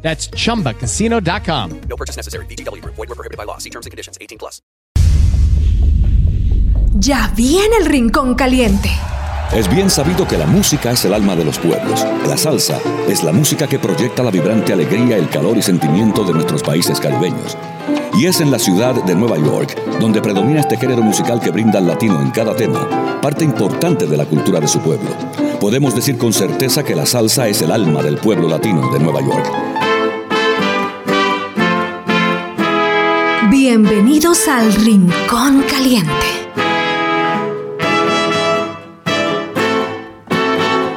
That's chumbacasino.com. No purchase necessary. BGW. Void were prohibited by law. See terms and conditions. 18 plus. Ya viene el rincón caliente. Es bien sabido que la música es el alma de los pueblos. La salsa es la música que proyecta la vibrante alegría, el calor y sentimiento de nuestros países caribeños. Y es en la ciudad de Nueva York donde predomina este género musical que brinda al latino en cada tema, parte importante de la cultura de su pueblo. Podemos decir con certeza que la salsa es el alma del pueblo latino de Nueva York. Bienvenidos al rincón caliente.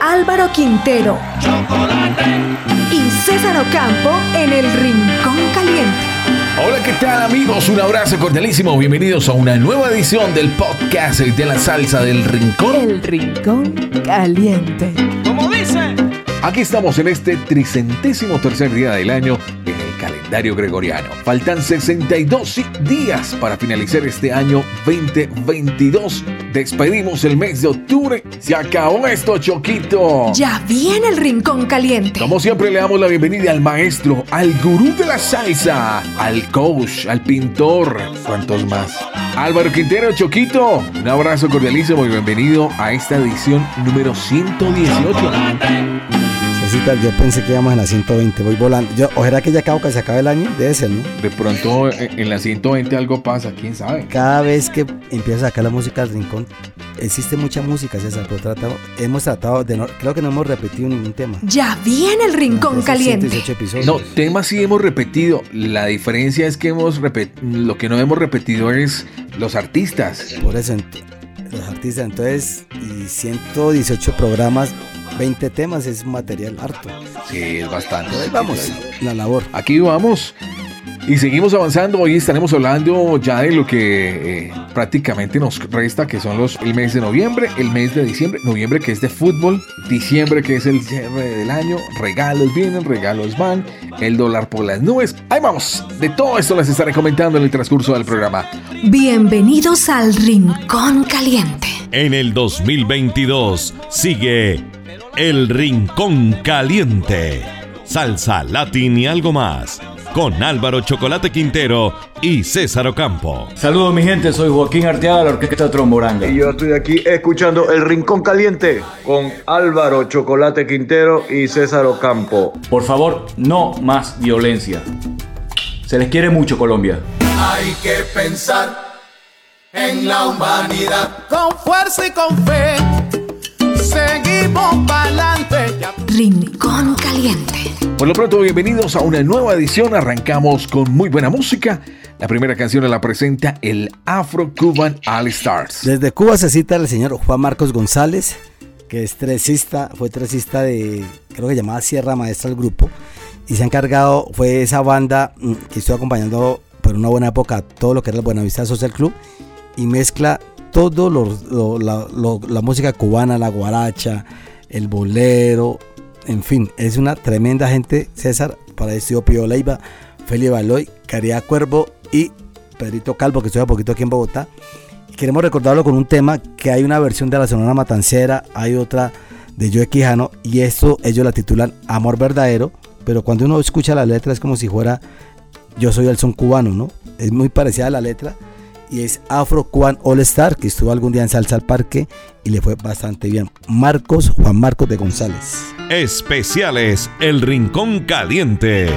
Álvaro Quintero y César Ocampo en el rincón caliente. Hola, ¿qué tal amigos? Un abrazo cordialísimo. Bienvenidos a una nueva edición del podcast de la salsa del rincón. El rincón caliente. Aquí estamos en este tricentésimo tercer día del año en el calendario gregoriano. Faltan 62 días para finalizar este año 2022. Despedimos el mes de octubre. Se acabó esto, Choquito. Ya viene el rincón caliente. Como siempre le damos la bienvenida al maestro, al gurú de la salsa, al coach, al pintor, ¿cuántos más? Álvaro Quintero, Choquito, un abrazo cordialísimo y bienvenido a esta edición número 118. Yo pensé que íbamos en la 120, voy volando. Yo, ojalá que ya acabo que se acabe el año, debe ser, ¿no? De pronto eh, en la 120 algo pasa, quién sabe. Cada vez que empieza a sacar la música al rincón, existe mucha música, César, pero tratamos, hemos tratado de no, creo que no hemos repetido ningún tema. Ya viene el rincón caliente. 118 episodios. No, temas sí hemos repetido. La diferencia es que hemos lo que no hemos repetido es los artistas. Por eso, los artistas, entonces, y 118 programas, 20 temas, es material harto. Sí, es bastante. Ahí vamos, la labor. Aquí vamos. Y seguimos avanzando. Hoy estaremos hablando ya de lo que eh, prácticamente nos resta, que son los el mes de noviembre, el mes de diciembre, noviembre que es de fútbol, diciembre que es el cierre del año, regalos vienen, regalos van, el dólar por las nubes. Ahí vamos. De todo esto les estaré comentando en el transcurso del programa. Bienvenidos al rincón caliente. En el 2022 sigue El Rincón Caliente. Salsa, latín y algo más. Con Álvaro Chocolate Quintero y César Ocampo. Saludos mi gente, soy Joaquín Arteaga de la Orquesta Tromboranga. Y yo estoy aquí escuchando El Rincón Caliente con Álvaro Chocolate Quintero y César Ocampo. Por favor, no más violencia. Se les quiere mucho Colombia. Hay que pensar en la humanidad. Con fuerza y con fe, seguimos para adelante. Rincón caliente. Por lo pronto, bienvenidos a una nueva edición. Arrancamos con muy buena música. La primera canción la presenta el Afro Cuban All Stars. Desde Cuba se cita el señor Juan Marcos González, que es tresista, fue tresista de, creo que llamaba Sierra Maestra el grupo, y se ha encargado, fue esa banda mm, que estuvo acompañando por una buena época todo lo que era el Buenavista Social Club, y mezcla todo lo- la, la música cubana, la guaracha, el bolero, en fin, es una tremenda gente, César, para esto Pío Leiva, Felipe Baloy, Caridad Cuervo y Pedrito Calvo, que estuvo a poquito aquí en Bogotá. Queremos recordarlo con un tema que hay una versión de la Sonora Matancera, hay otra de Joe Quijano, y esto ellos la titulan Amor Verdadero, pero cuando uno escucha la letra es como si fuera Yo soy el son cubano, ¿no? Es muy parecida a la letra y es Afro Cuban All Star, que estuvo algún día en Salsa al Parque y le fue bastante bien. Marcos, Juan Marcos de González. Especiales El Rincón Caliente.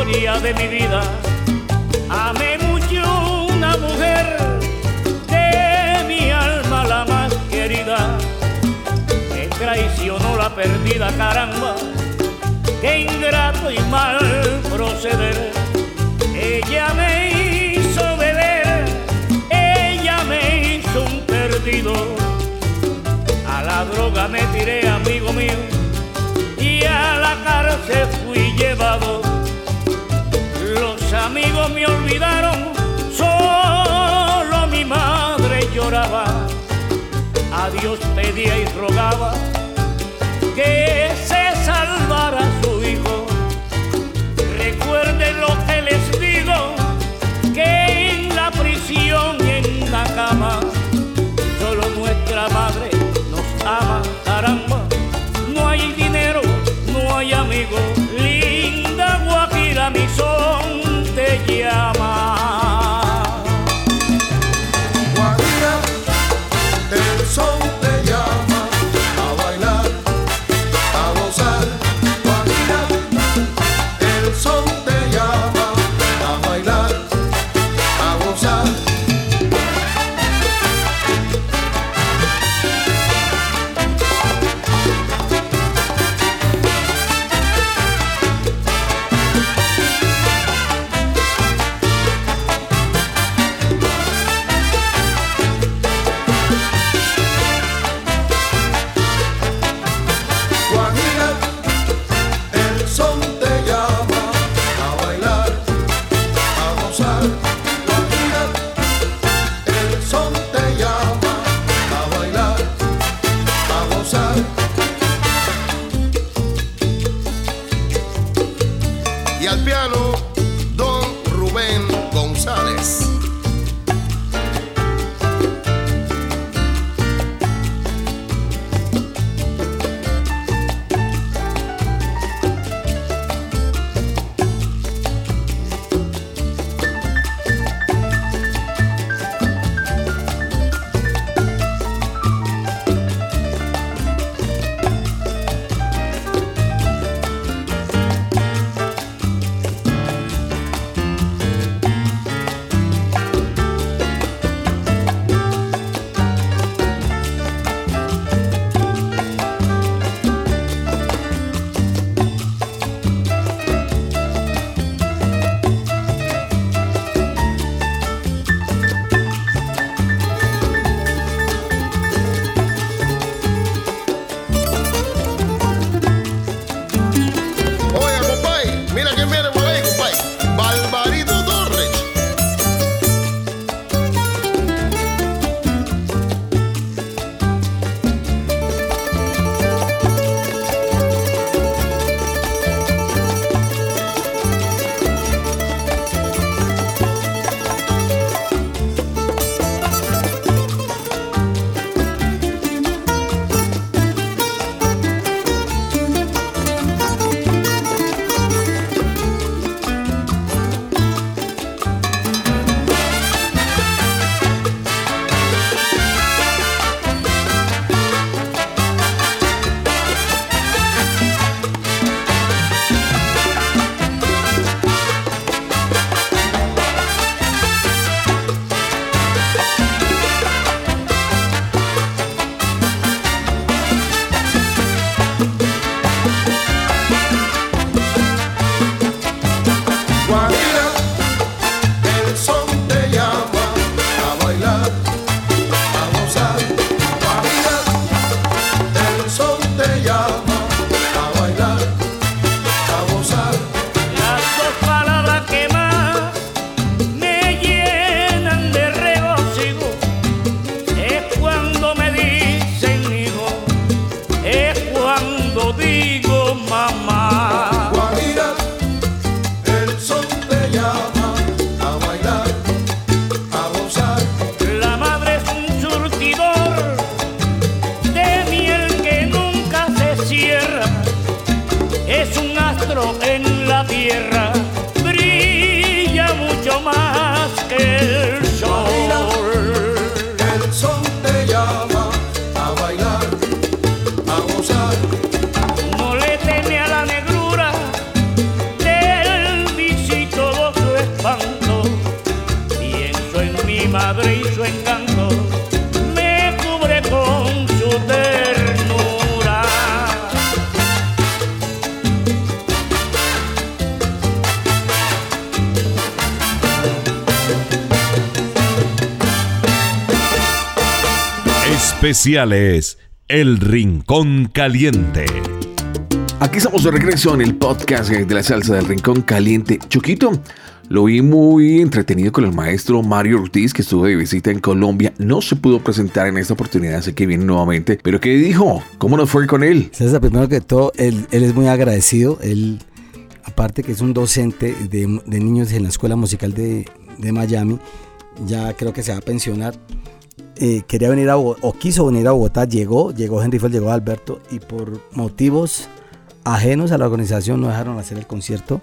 historia de mi vida. Amé mucho una mujer de mi alma la más querida. Me traicionó la perdida caramba. Qué ingrato y mal proceder. Ella me hizo beber, ella me hizo un perdido. A la droga me tiré, amigo mío, y a la cárcel fui llevado amigos me olvidaron, solo mi madre lloraba. A Dios pedía y rogaba que se salvara su hijo. Recuerden lo que les digo, que en la prisión y en la cama Especiales El Rincón Caliente. Aquí estamos de regreso en el podcast de la salsa del Rincón Caliente. Choquito, lo vi muy entretenido con el maestro Mario Ortiz, que estuvo de visita en Colombia. No se pudo presentar en esta oportunidad, así que viene nuevamente. ¿Pero qué dijo? ¿Cómo nos fue con él? César, primero que todo, él, él es muy agradecido. Él, aparte que es un docente de, de niños en la Escuela Musical de, de Miami, ya creo que se va a pensionar. Eh, quería venir a Bogotá, o quiso venir a Bogotá, llegó, llegó Henry Ford, llegó Alberto, y por motivos ajenos a la organización no dejaron hacer el concierto.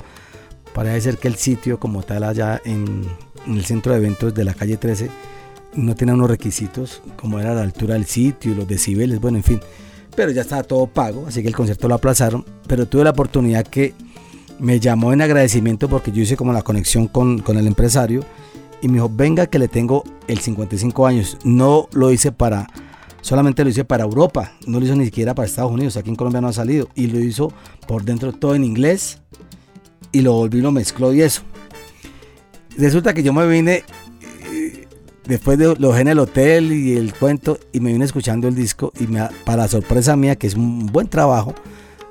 Parece ser que el sitio como tal allá en, en el centro de eventos de la calle 13 no tenía unos requisitos como era la altura del sitio los decibeles, bueno, en fin. Pero ya estaba todo pago, así que el concierto lo aplazaron. Pero tuve la oportunidad que me llamó en agradecimiento porque yo hice como la conexión con, con el empresario y me dijo, venga que le tengo el 55 años. No lo hice para, solamente lo hice para Europa, no lo hizo ni siquiera para Estados Unidos, aquí en Colombia no ha salido. Y lo hizo por dentro todo en inglés y lo volví, lo mezcló y eso. Resulta que yo me vine, eh, después de lo dejé en el hotel y el cuento, y me vine escuchando el disco y me, para sorpresa mía, que es un buen trabajo,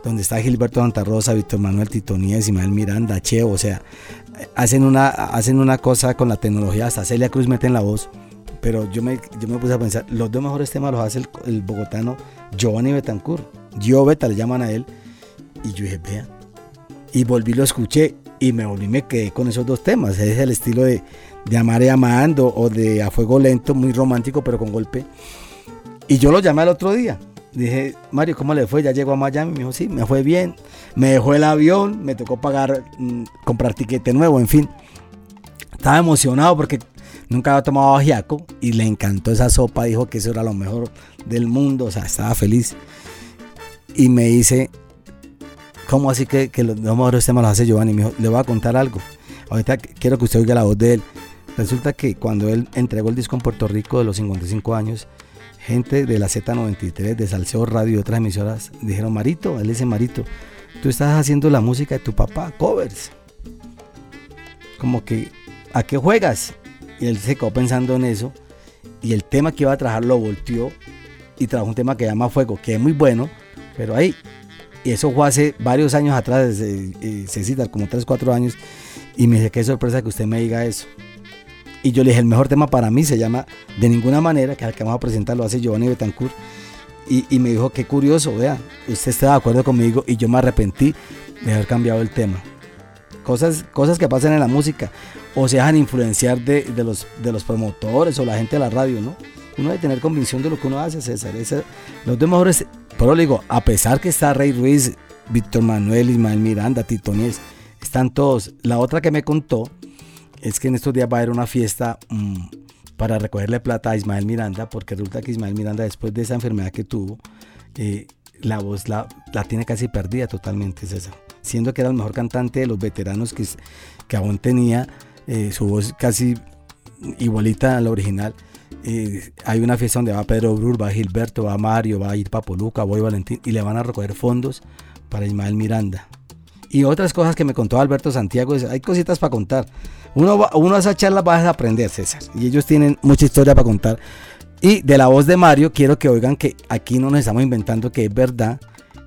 donde está Gilberto Santa Rosa, Víctor Manuel Titonías, Ismael Miranda, Cheo, o sea, hacen una, hacen una cosa con la tecnología, hasta Celia Cruz mete en la voz, pero yo me, yo me puse a pensar, los dos mejores temas los hace el, el bogotano Giovanni Betancourt, Gio Beta le llaman a él, y yo dije, vea, y volví, lo escuché, y me volví, me quedé con esos dos temas, es el estilo de, de Amar y Amando, o de A Fuego Lento, muy romántico, pero con golpe, y yo lo llamé al otro día, dije, Mario, ¿cómo le fue? Ya llegó a Miami. Me dijo, sí, me fue bien. Me dejó el avión, me tocó pagar, mm, comprar tiquete nuevo, en fin. Estaba emocionado porque nunca había tomado ajiaco y le encantó esa sopa. Dijo que eso era lo mejor del mundo, o sea, estaba feliz. Y me dice, ¿cómo así que, que los mejores temas los hace Giovanni? Me dijo, le voy a contar algo. Ahorita quiero que usted oiga la voz de él. Resulta que cuando él entregó el disco en Puerto Rico de los 55 años, gente de la Z93, de Salseo Radio y otras emisoras dijeron, Marito, él dice Marito, tú estás haciendo la música de tu papá, covers. Como que, ¿a qué juegas? Y él se quedó pensando en eso. Y el tema que iba a trabajar lo volteó y trajo un tema que se llama Fuego, que es muy bueno, pero ahí, y eso fue hace varios años atrás, eh, Cecita, como 3, 4 años, y me dice, qué sorpresa que usted me diga eso. Y yo le dije, el mejor tema para mí se llama De ninguna manera, que es el que vamos a presentar, lo hace Giovanni Betancourt. Y, y me dijo, qué curioso, vea, usted está de acuerdo conmigo y yo me arrepentí de haber cambiado el tema. Cosas, cosas que pasan en la música o se dejan influenciar de, de, los, de los promotores o la gente de la radio, ¿no? Uno debe tener convicción de lo que uno hace, César. Los dos mejores, pero le digo, a pesar que está Rey Ruiz, Víctor Manuel, Ismael Miranda, Tito Nies, están todos. La otra que me contó es que en estos días va a haber una fiesta mmm, para recogerle plata a Ismael Miranda, porque resulta que Ismael Miranda, después de esa enfermedad que tuvo, eh, la voz la, la, tiene casi perdida totalmente, César. Siendo que era el mejor cantante de los veteranos que, que aún tenía eh, su voz casi igualita a la original. Eh, hay una fiesta donde va Pedro Brul, va Gilberto, va Mario, va a ir Papoluca, voy Valentín y le van a recoger fondos para Ismael Miranda. Y otras cosas que me contó Alberto Santiago, hay cositas para contar. Uno, va, uno a esa charla vas a aprender, César. Y ellos tienen mucha historia para contar. Y de la voz de Mario, quiero que oigan que aquí no nos estamos inventando que es verdad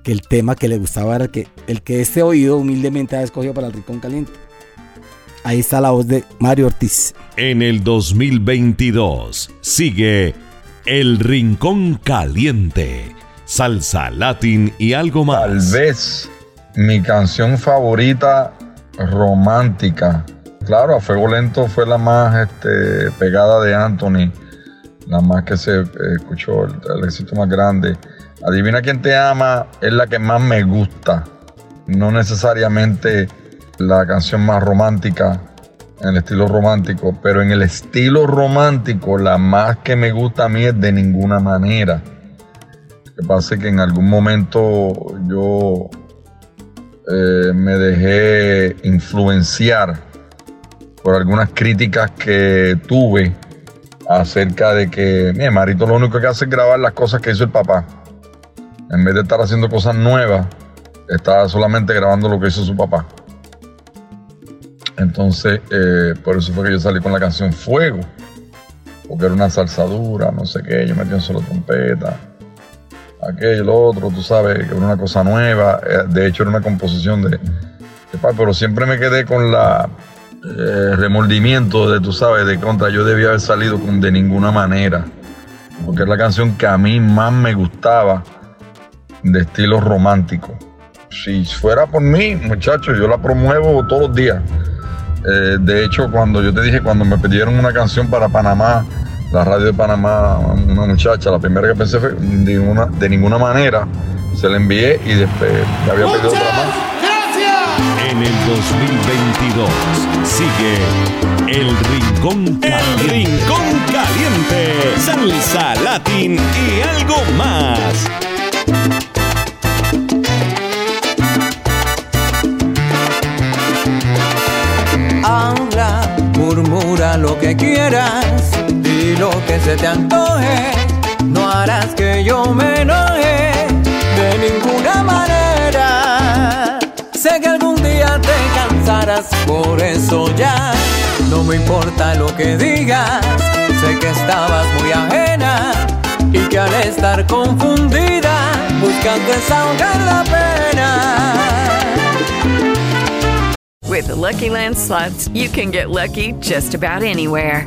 que el tema que le gustaba era el que, el que este oído humildemente ha escogido para el Rincón Caliente. Ahí está la voz de Mario Ortiz. En el 2022 sigue El Rincón Caliente, salsa, latín y algo más. Tal vez mi canción favorita romántica. Claro, a Fuego Lento fue la más este, pegada de Anthony, la más que se eh, escuchó, el, éxito más grande. Adivina quién te ama es la que más me gusta, no necesariamente la canción más romántica en el estilo romántico, pero en el estilo romántico la más que me gusta a mí es de ninguna manera. Lo que pasa es que en algún momento yo eh, me dejé influenciar por algunas críticas que tuve acerca de que mi Marito lo único que hace es grabar las cosas que hizo el papá. En vez de estar haciendo cosas nuevas, estaba solamente grabando lo que hizo su papá. Entonces, eh, por eso fue que yo salí con la canción Fuego, porque era una salsa dura, no sé qué, yo metí un solo trompeta, aquello, lo otro, tú sabes, que era una cosa nueva, eh, de hecho era una composición de, de papá, pero siempre me quedé con la eh, remordimiento de, tú sabes, de contra, yo debía haber salido con de ninguna manera, porque es la canción que a mí más me gustaba de estilo romántico. Si fuera por mí, muchachos, yo la promuevo todos los días. Eh, de hecho, cuando yo te dije, cuando me pidieron una canción para Panamá, la radio de Panamá, una muchacha, la primera que pensé fue de ninguna, de ninguna manera, se la envié y después le había pedido otra más. En el 2022 sigue El Rincón Caliente. El Rincón Caliente. Salsa, latín y algo más. Habla, murmura lo que quieras y lo que se te antoje. No harás que yo me enoje de ninguna manera. Sé que algún por eso ya no me importa lo que digas. Sé que estabas muy ajena y que al estar confundida buscas desahogar la pena. With the Lucky Land slots, you can get lucky just about anywhere.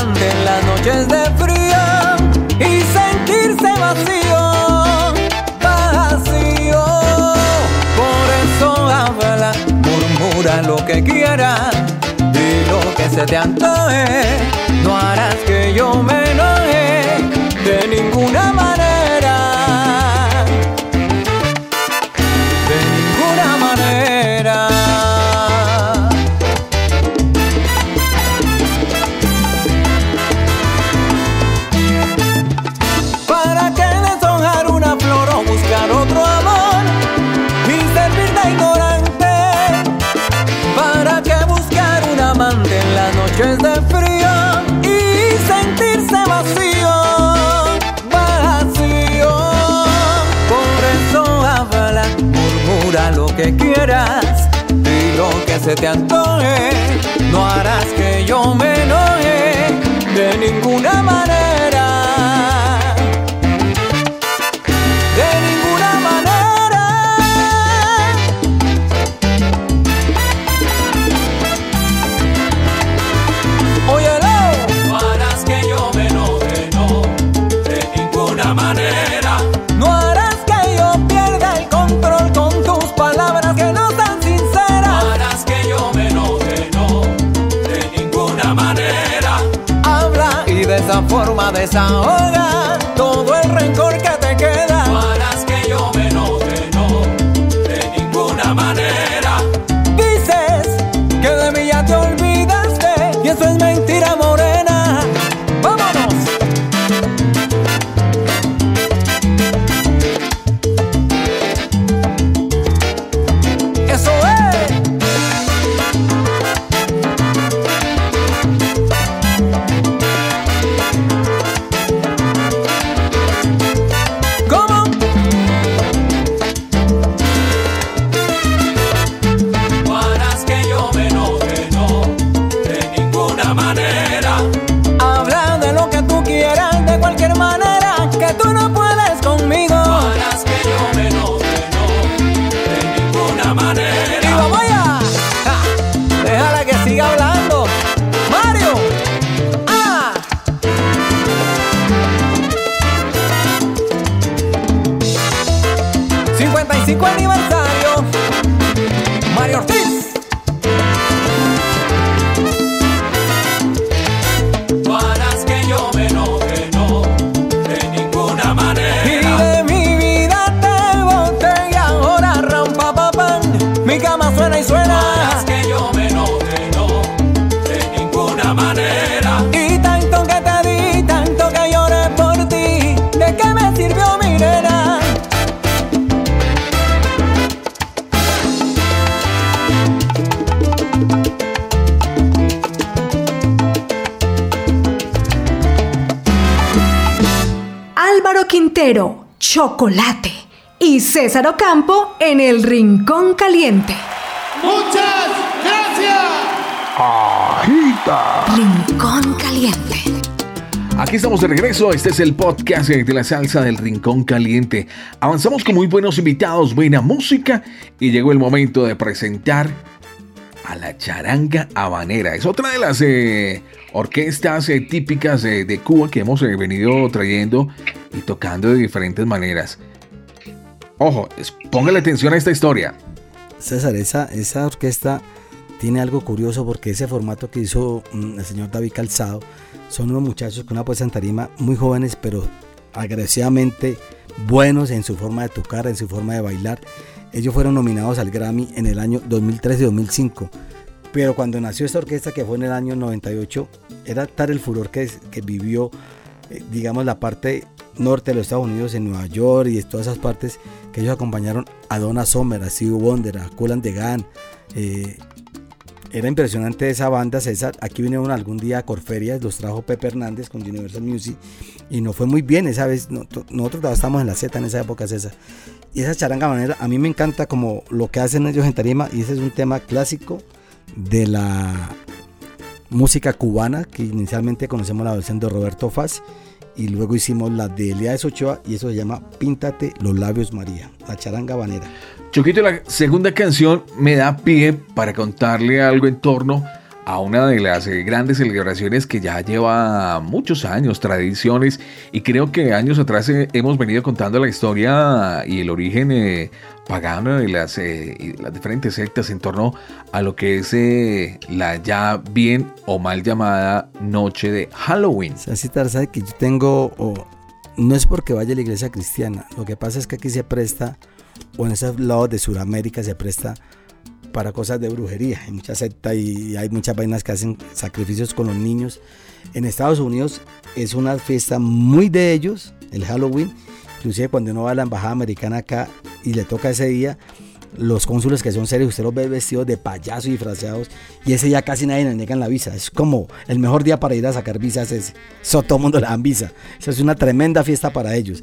En las noches de frío y sentirse vacío? Vacío. Por eso habla, murmura lo que quieras y lo que se te antoje. No harás que yo me enoje de ninguna manera. Te antoje. No harás que yo me enoje de ninguna manera. Y de esa César Ocampo en el Rincón Caliente. Muchas gracias. Agita. Rincón Caliente. Aquí estamos de regreso, este es el podcast de la salsa del Rincón Caliente. Avanzamos con muy buenos invitados, buena música y llegó el momento de presentar a la charanga habanera. Es otra de las eh, orquestas eh, típicas de, de Cuba que hemos eh, venido trayendo y tocando de diferentes maneras. Ojo, póngale atención a esta historia. César, esa, esa orquesta tiene algo curioso porque ese formato que hizo mm, el señor David Calzado son unos muchachos con una puesta en tarima muy jóvenes, pero agresivamente buenos en su forma de tocar, en su forma de bailar. Ellos fueron nominados al Grammy en el año 2003 y 2005. Pero cuando nació esta orquesta, que fue en el año 98, era tal el furor que, que vivió, eh, digamos, la parte norte de los Estados Unidos, en Nueva York y de todas esas partes, que ellos acompañaron a Donna Summer, a Stevie Wonder, a Cool the Gang. eh, era impresionante esa banda, César. Aquí vinieron algún día a Corferias, los trajo Pepe Hernández con Universal Music y nos fue muy bien esa vez. no- Nosotros estábamos en la Z en esa época, César. Y esa charanga manera, a mí me encanta como lo que hacen ellos en tarima y ese es un tema clásico de la música cubana, que inicialmente conocemos la versión de Roberto Faz y luego hicimos la de Elías Ochoa y eso se llama Píntate los labios María, la charanga banera. Choquito, la segunda canción me da pie para contarle algo en torno una de las eh, grandes celebraciones que ya lleva muchos años, tradiciones, y creo que años atrás eh, hemos venido contando la historia y el origen eh, pagano las, y las diferentes sectas en torno a lo que es la ya bien o mal llamada noche de Halloween. Así tal, sabe que yo tengo, no es porque vaya a la iglesia cristiana, lo que pasa es que aquí se presta, o en esos lados de Sudamérica se presta para cosas de brujería. Hay mucha secta y hay muchas vainas que hacen sacrificios con los niños. En Estados Unidos es una fiesta muy de ellos, el Halloween. Inclusive cuando uno va a la embajada americana acá y le toca ese día, los cónsules que son serios, usted los ve vestidos de payaso y disfrazados y ese día casi nadie le niegan la visa. Es como el mejor día para ir a sacar visas es eso, todo el mundo le dan visa. Eso es una tremenda fiesta para ellos.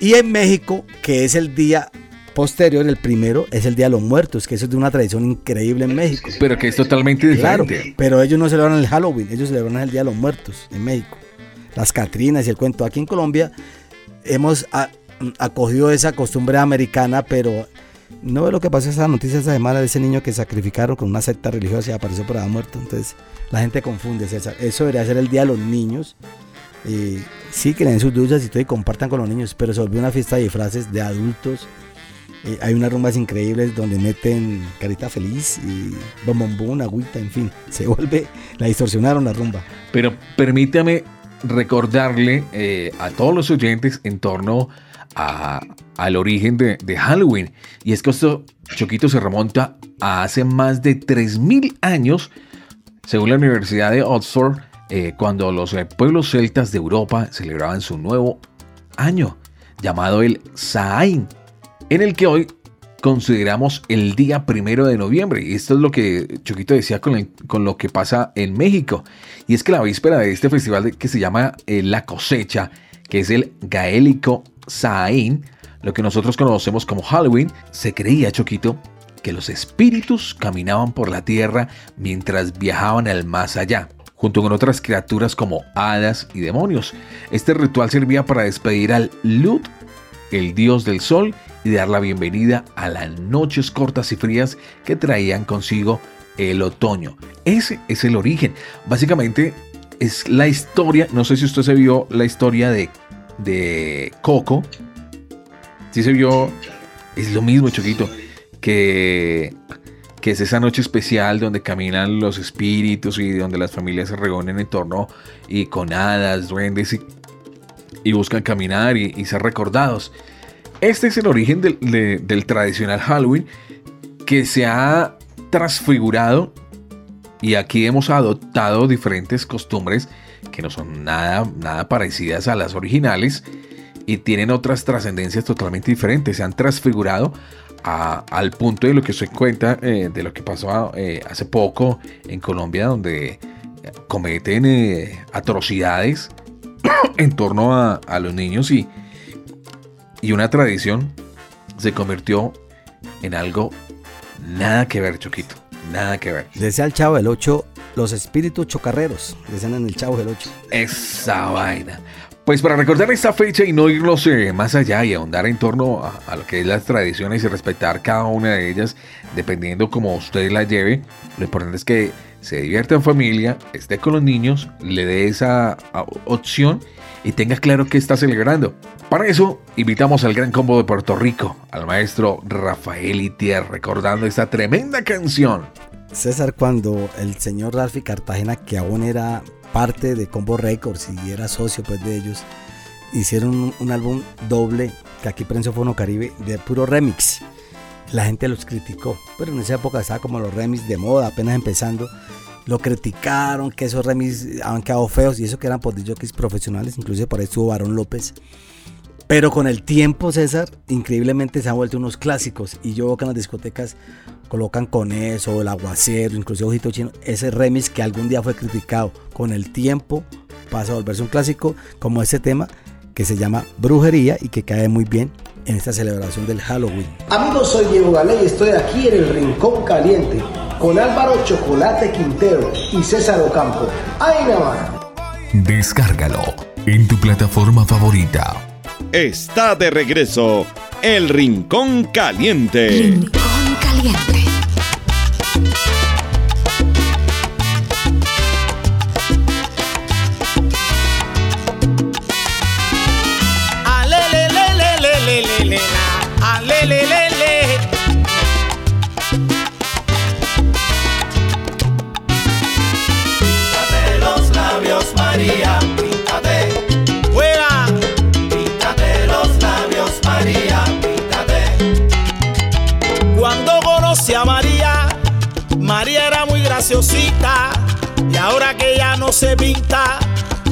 Y en México, que es el día posterior, el primero, es el Día de los Muertos, que eso es de una tradición increíble en México. Pero que es totalmente Claro, diferente. pero ellos no celebran el Halloween, ellos celebran el Día de los Muertos en México. Las Catrinas y el cuento. Aquí en Colombia hemos acogido esa costumbre americana, pero no ve lo que pasó esa noticia esa semana de ese niño que sacrificaron con una secta religiosa y apareció por ahí muerto. Entonces la gente confunde, César. Eso debería ser el Día de los Niños. Eh, sí, que le den sus dulces y todo y compartan con los niños, pero se volvió una fiesta de disfraces de adultos. Eh, hay unas rumbas increíbles donde meten carita feliz y bombombón, agüita, en fin. Se vuelve, la distorsionaron la rumba. Pero permítame recordarle eh, a todos los oyentes en torno al origen de, Halloween. Y es que esto, Choquito, se remonta a hace más de 3.000 años, según la Universidad de Oxford, eh, cuando los pueblos celtas de Europa celebraban su nuevo año, llamado el Saain, en el que hoy consideramos el día primero de noviembre. Y esto es lo que Choquito decía con, lo que pasa en México. Y es que la víspera de este festival que se llama eh, La Cosecha, que es el gaélico Saain, lo que nosotros conocemos como Halloween, se creía, Choquito, que los espíritus caminaban por la tierra mientras viajaban al más allá, junto con otras criaturas como hadas y demonios. Este ritual servía para despedir al Lut, el dios del sol, y dar la bienvenida a las noches cortas y frías que traían consigo el otoño. Ese es el origen. Básicamente es la historia, no sé si usted se vio la historia de, de Coco. Si se vio, es lo mismo, Choquito, que, que es esa noche especial donde caminan los espíritus y donde las familias se reúnen en torno y con hadas, duendes y, y buscan caminar y ser recordados. Este es el origen del, de- del tradicional Halloween que se ha transfigurado y aquí hemos adoptado diferentes costumbres que no son nada, parecidas a las originales y tienen otras trascendencias totalmente diferentes. Se han transfigurado al punto de lo que se cuenta eh, de lo que pasó eh, hace poco en Colombia, donde cometen eh, atrocidades en torno a, a los niños y, y una tradición se convirtió en algo nada que ver, Choquito. Nada que ver. Decía el Chavo del 8, los espíritus chocarreros. Decían en el Chavo del 8. Esa vaina. Pues para recordar esta fecha y no irnos eh, más allá y ahondar en torno a, a lo que es las tradiciones y respetar cada una de ellas, dependiendo como usted la lleve, lo importante es que se divierta en familia, esté con los niños, le dé esa opción y tenga claro que está celebrando. Para eso, invitamos al gran combo de Puerto Rico, al maestro Rafael Itier, recordando esta tremenda canción. César, cuando el señor Ralphie Cartagena, que aún era parte de Combo Records y era socio pues de ellos, hicieron un, un álbum doble que aquí prensa Fono Caribe de puro remix. La gente los criticó, pero en esa época estaba como los remix de moda, apenas empezando. Lo criticaron, que esos remix habían quedado feos y eso que eran por jockeys profesionales, inclusive por ahí estuvo Barón López. Pero con el tiempo, César, increíblemente se han vuelto unos clásicos. Y yo veo que en las discotecas colocan con eso, el aguacero, inclusive Ojito Chino, ese remix que algún día fue criticado. Con el tiempo pasa a volverse un clásico, como ese tema que se llama Brujería y que cae muy bien en esta celebración del Halloween. Amigos, soy Diego Galé y estoy aquí en el Rincón Caliente con Álvaro Chocolate Quintero y César Ocampo. ¡Ay, nada más! Descárgalo en tu plataforma favorita. Está de regreso El Rincón Caliente. Rincón Caliente. Y ahora que ya no se pinta,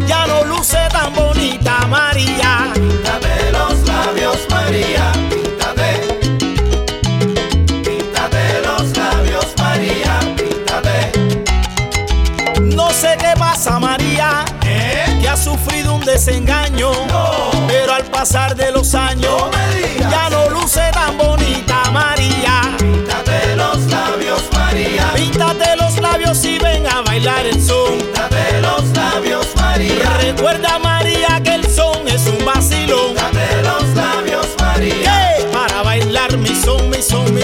ya no luce tan bonita María. Píntate los labios, María, píntate. Píntate los labios, María, píntate. No sé qué pasa María, que ha sufrido un desengaño. Pero al pasar de los años, ya no luce tan bonita María. Labios y ven a bailar el son. Píntate los labios, María. Recuerda María que el son es un vacilón. Píntate los labios, María. Para bailar mi son, mi son, mi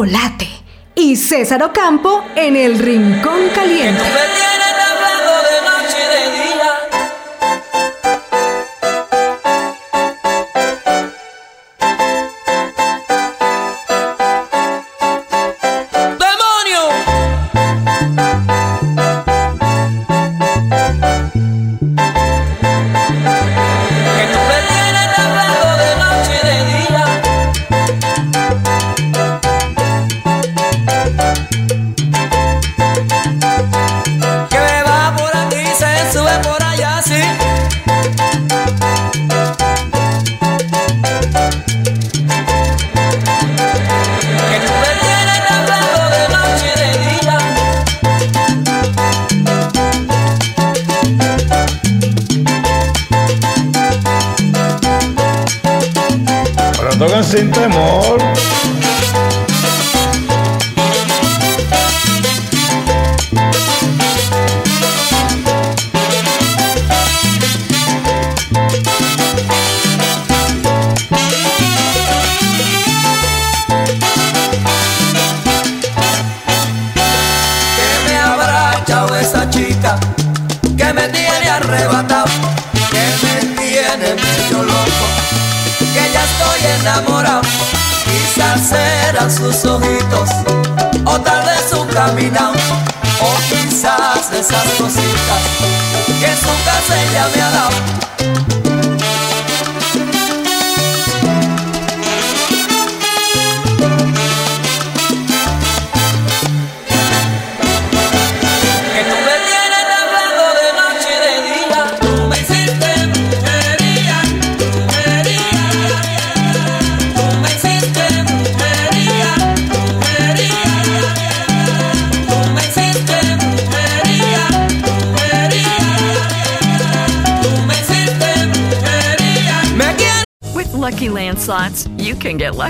Chocolate y César Ocampo en el Rincón Caliente.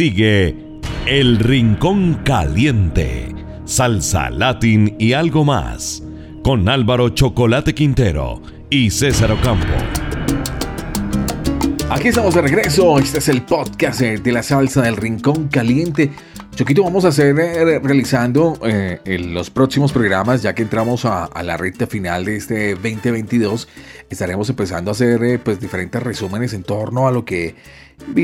Sigue El Rincón Caliente, Salsa Latin y algo más, con Álvaro Chocolate Quintero y César Ocampo. Aquí estamos de regreso. Este es el podcast eh, de la salsa del Rincón Caliente. Choquito, vamos a hacer eh, realizando eh, en los próximos programas, ya que entramos a, a la recta final de este 2022. Estaremos empezando a hacer eh, pues diferentes resúmenes en torno a lo que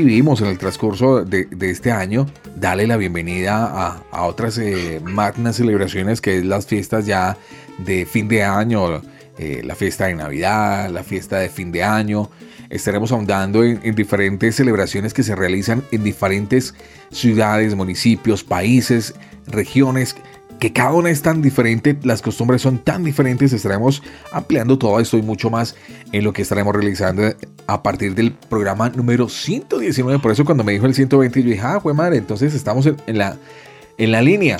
vivimos en el transcurso de, este año. Dale la bienvenida a, otras eh, magnas celebraciones que es las fiestas ya de fin de año, eh, la fiesta de Navidad, la fiesta de fin de año. Estaremos ahondando en diferentes celebraciones que se realizan en diferentes ciudades, municipios, países, regiones, que cada una es tan diferente, las costumbres son tan diferentes, estaremos ampliando todo esto y mucho más en lo que estaremos realizando a partir del programa número 119. Por eso cuando me dijo el 120 yo dije, ah, fue madre, entonces estamos en, la, en la línea.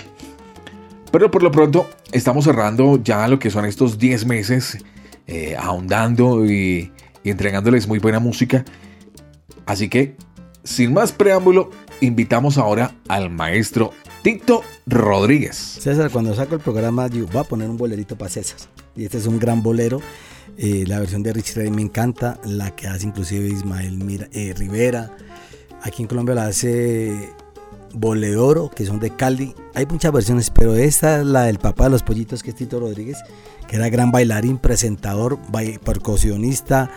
Pero por lo pronto estamos cerrando ya lo que son estos 10 meses, eh, ahondando y entregándoles muy buena música. Así que, sin más preámbulo, invitamos ahora al maestro Tito Rodríguez. César, cuando saco el programa, digo, voy a poner un bolerito para César. Y este es un gran bolero. Eh, la versión de Rich Ray me encanta, la que hace inclusive Ismael eh, Rivera. Aquí en Colombia la hace Boledoro, que son de Cali. Hay muchas versiones, pero esta es la del papá de los pollitos, que es Tito Rodríguez, que era gran bailarín, presentador, percusionista,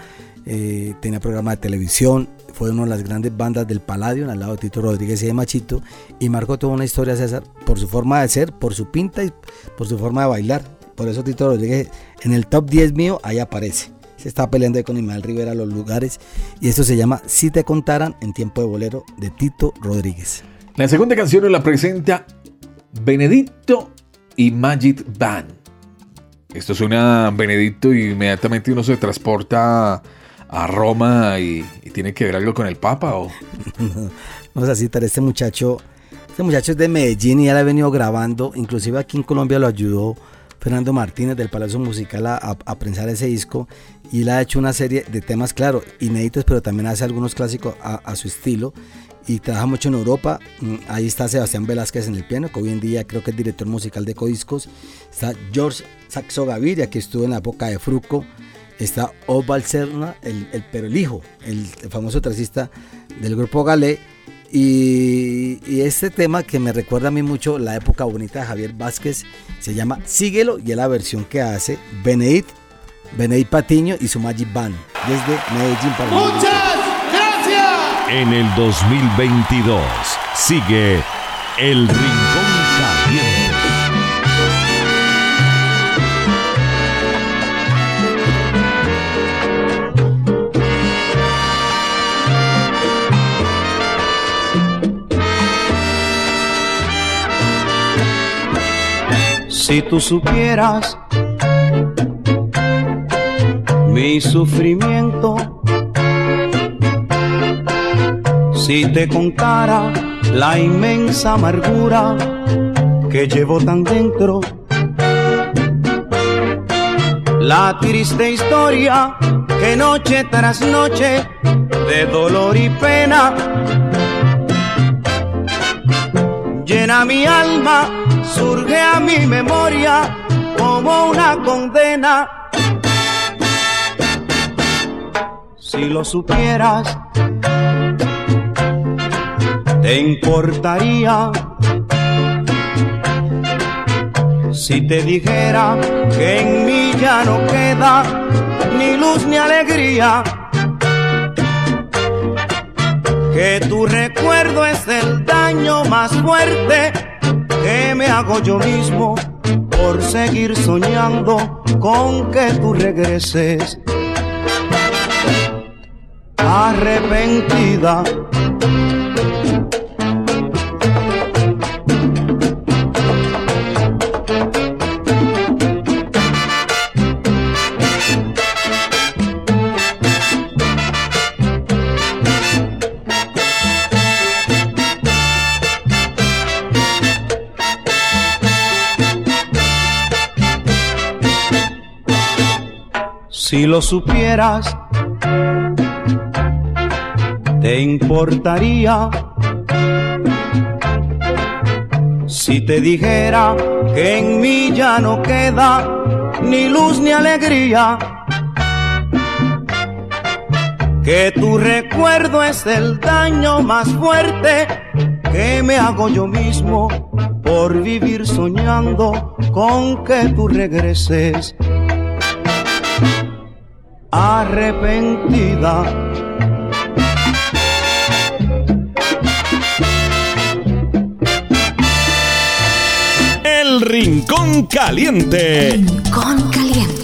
eh, tenía programa de televisión, fue una de las grandes bandas del Palladium, al lado de Tito Rodríguez y de Machito, y marcó toda una historia, César, por su forma de ser, por su pinta y por su forma de bailar. Por eso Tito Rodríguez en el top 10 mío, ahí aparece. Se está peleando ahí con Ismael Rivera los lugares, y esto se llama Si te contaran en tiempo de bolero de Tito Rodríguez. La segunda canción la presenta Benedicto y Magic Band. Esto suena Benedicto y inmediatamente uno se transporta a Roma y, tiene que ver algo con el Papa o Vamos a citar este muchacho. Este muchacho es de Medellín y ya le ha venido grabando. Inclusive aquí en Colombia lo ayudó Fernando Martínez del Palacio Musical a, a- a prensar ese disco. Y él ha hecho una serie de temas, claro, inéditos, pero también hace algunos clásicos a, a su estilo. Y trabaja mucho en Europa. Mm, Ahí está Sebastián Velázquez en el piano, que hoy en día creo que es director musical de Codiscos. Está George Saxo Gaviria, que estuvo en la época de Fruco. Está Osval Serna, el, el- pero el hijo, el, el famoso tracista del grupo Galé. Y, y este tema que me recuerda a mí mucho la época bonita de Javier Vázquez se llama Síguelo y es la versión que hace Beneit, Beneit Patiño y su Magic Band desde Medellín para el mundo. gracias. En el 2022 sigue El Rincón Si tú supieras mi sufrimiento, si te contara la inmensa amargura que llevo tan dentro, la triste historia que noche tras noche de dolor y pena llena mi alma, surge a mi memoria como una condena. Si lo supieras, te importaría si te dijera que en mí ya no queda ni luz ni alegría que tu recuerdo es el daño más fuerte que me hago yo mismo por seguir soñando con que tú regreses. Arrepentida Si lo supieras, te importaría. Si te dijera que en mí ya no queda ni luz ni alegría, que tu recuerdo es el daño más fuerte que me hago yo mismo por vivir soñando con que tú regreses arrepentida. El Rincón Caliente. Rincón Caliente.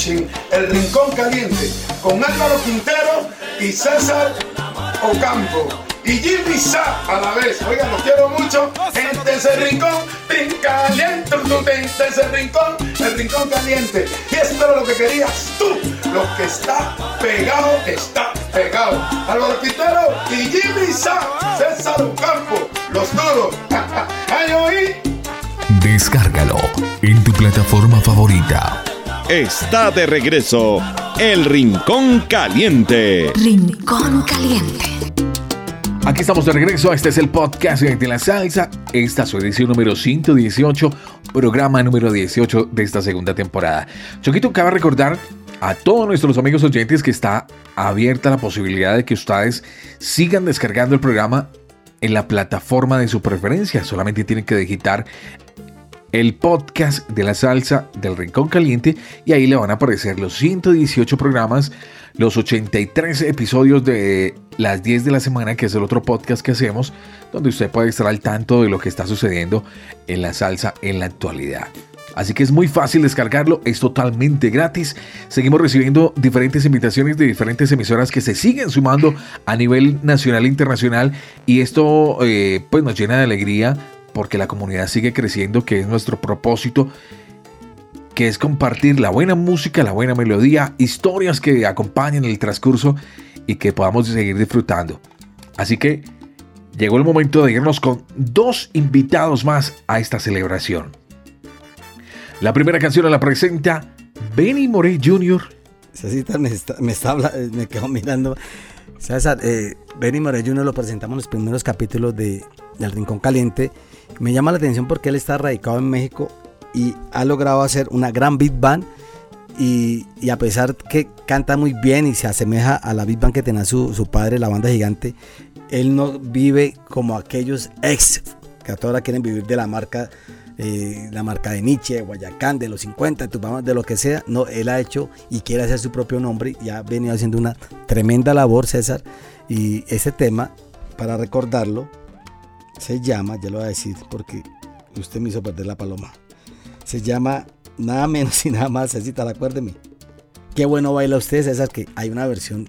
El Rincón Caliente con Álvaro Quintero y César Ocampo. Y Jimmy Sá a la vez. Oigan, los quiero mucho. Gente, ese rincón, rin caliente. Ese rincón, el rincón caliente. Y esto era lo que querías tú. Lo que está pegado, está pegado. Álvaro Quintero y Jimmy Sá, César Ocampo, los duros. ¡Ay, oí! Descárgalo en tu plataforma favorita. Está de regreso El Rincón Caliente. Rincón Caliente. Aquí estamos de regreso. Este es el podcast de la salsa. Esta es su edición número 118, programa número 18 de esta segunda temporada. Choquito, cabe recordar a todos nuestros amigos oyentes que está abierta la posibilidad de que ustedes sigan descargando el programa en la plataforma de su preferencia. Solamente tienen que digitar el podcast de la salsa del Rincón Caliente y ahí le van a aparecer los 118 programas, los 83 episodios de las 10 de la semana, que es el otro podcast que hacemos, donde usted puede estar al tanto de lo que está sucediendo en la salsa en la actualidad. Así que es muy fácil descargarlo, es totalmente gratis. Seguimos recibiendo diferentes invitaciones de diferentes emisoras que se siguen sumando a nivel nacional e internacional y esto eh, pues nos llena de alegría porque la comunidad sigue creciendo, que es nuestro propósito, que es compartir la buena música, la buena melodía, historias que acompañen el transcurso y que podamos seguir disfrutando. Así que llegó el momento de irnos con dos invitados más a esta celebración. La primera canción la presenta Benny Morey Jr. Me está, me está me quedo mirando. César, eh, Benny Morey Jr. lo presentamos en los primeros capítulos de, del Rincón Caliente. Me llama la atención porque él está radicado en México y ha logrado hacer una gran big band. Y, y a pesar que canta muy bien y se asemeja a la big band que tenía su, su padre, la banda gigante, él no vive como aquellos ex que a toda hora quieren vivir de la marca eh, la marca de Nietzsche, de Guayacán, de los 50, de de lo que sea. No, él ha hecho y quiere hacer su propio nombre y ha venido haciendo una tremenda labor, César. Y ese tema, para recordarlo, se llama, ya lo voy a decir porque usted me hizo perder la paloma. Se llama nada menos y nada más, Cecita, acuérdeme. Qué bueno baila usted, César, que hay una versión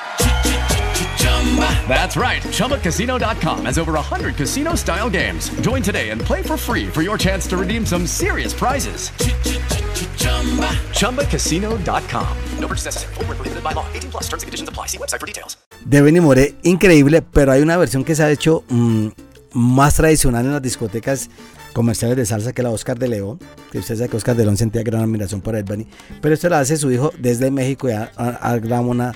That's right. ChumbaCasino.com has over 100 casino style games. Join today and play for free for your chance to redeem some serious prizes. ChumbaCasino.com. No purchase necessary. Void were prohibited by law. 18 plus. Terms and conditions apply. See website for details. de Benny Moré, increíble, pero hay una versión que se ha hecho mm, más tradicional en las discotecas comerciales de salsa que la Oscar de León, que usted sabe que Oscar de León sentía gran admiración por Ed Bunny, pero esto la hace su hijo desde México y ha, ha- una-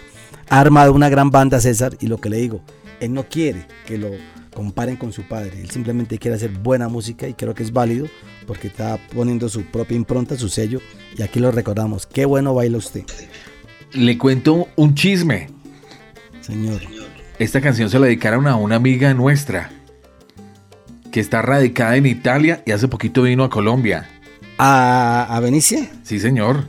ha armado una gran banda César y lo que le digo, él no quiere que lo comparen con su padre, él simplemente quiere hacer buena música y creo que es válido porque está poniendo su propia impronta, su sello y aquí lo recordamos, qué bueno baila usted. Le cuento un chisme. Señor. Esta canción se la dedicaron a una amiga nuestra que está radicada en Italia y hace poquito vino a Colombia. ¿A, a Benicia? Sí, señor.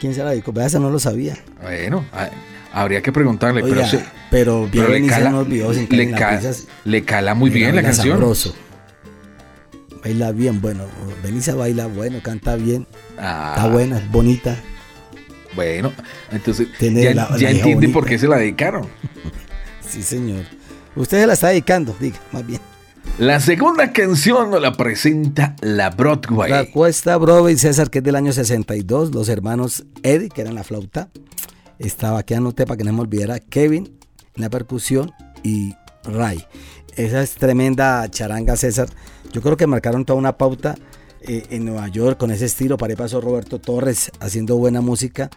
¿Quién se la dedicó? Vea, esa no lo sabía. Bueno, a- habría que preguntarle. Oiga, pero, se- pero bien le cala, sin le, en ca- pizzas. le cala muy bien la canción. sabroso. Baila bien, bueno. Benicia baila bueno, canta bien. Ah. Está buena, es bonita. Bueno, entonces ya, la- ya entiende bonita. por qué se la dedicaron. Sí, señor. Usted se la está dedicando, diga, más bien. La segunda canción nos la presenta la Broadway. La Cuesta Broadway César, que es del año 62, los hermanos Eddie, que eran la flauta. Estaba, aquí anoté para que no me olvidara, Kevin en la percusión y Ray. Esa es tremenda charanga, César. Yo creo que marcaron toda una pauta eh, en Nueva York con ese estilo. Para ahí pasó Roberto Torres haciendo buena música.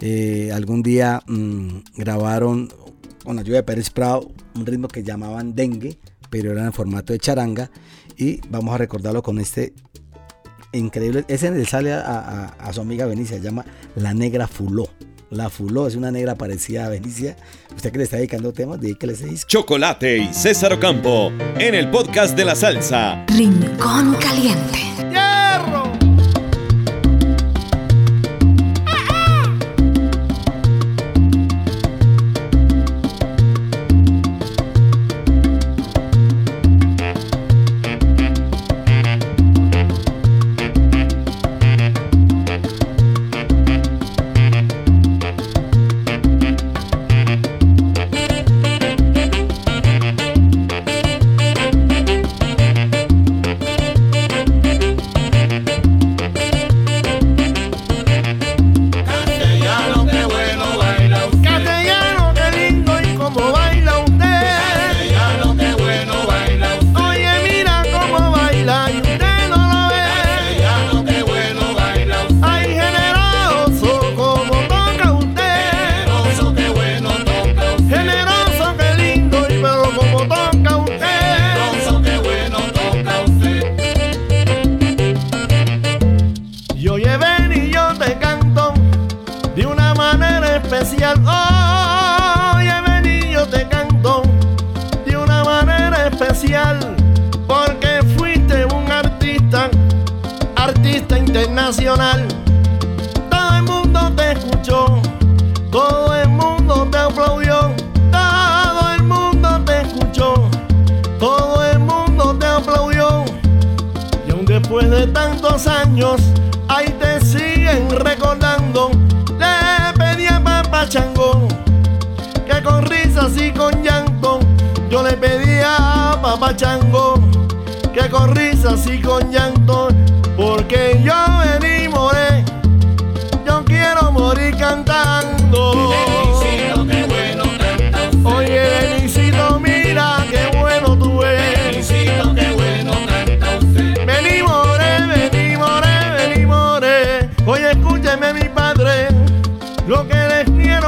Eh, algún día mm, grabaron con la ayuda de Pérez Prado un ritmo que llamaban dengue, pero era en formato de charanga. Y vamos a recordarlo con este increíble. Ese le sale a, a- a su amiga Benicia, se llama La Negra Fuló. La Fuló es una negra parecida a Benicia. Usted que le está dedicando temas, dedíquele ese disco. Chocolate y César Ocampo en el podcast de la salsa. Rincón Caliente.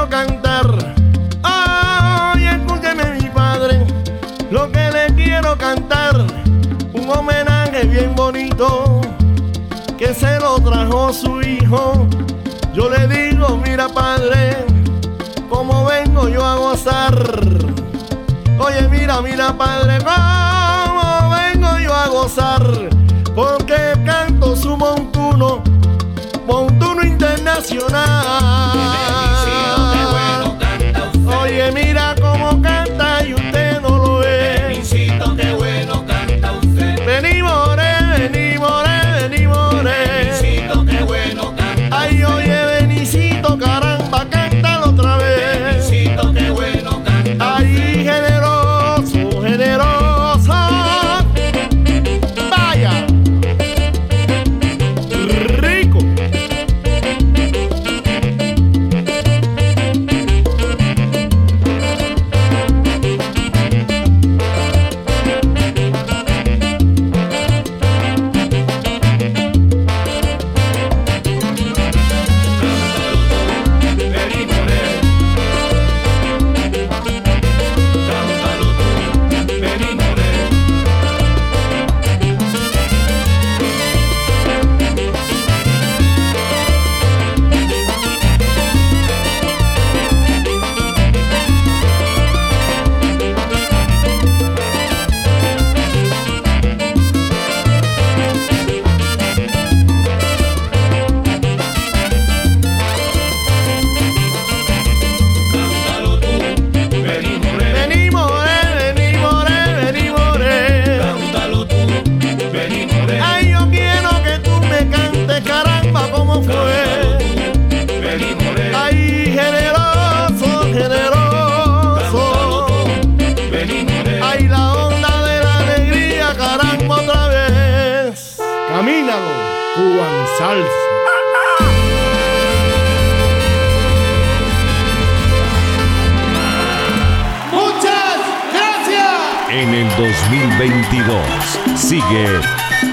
Cantar. Oye, escúcheme, mi padre, lo que les quiero cantar. Un homenaje bien bonito que se lo trajo su hijo. Yo le digo, mira, padre, cómo vengo yo a gozar. Oye, mira, mira, padre, cómo vengo yo a gozar. Porque canto su montuno, montuno internacional. Muchas gracias. En el 2022 sigue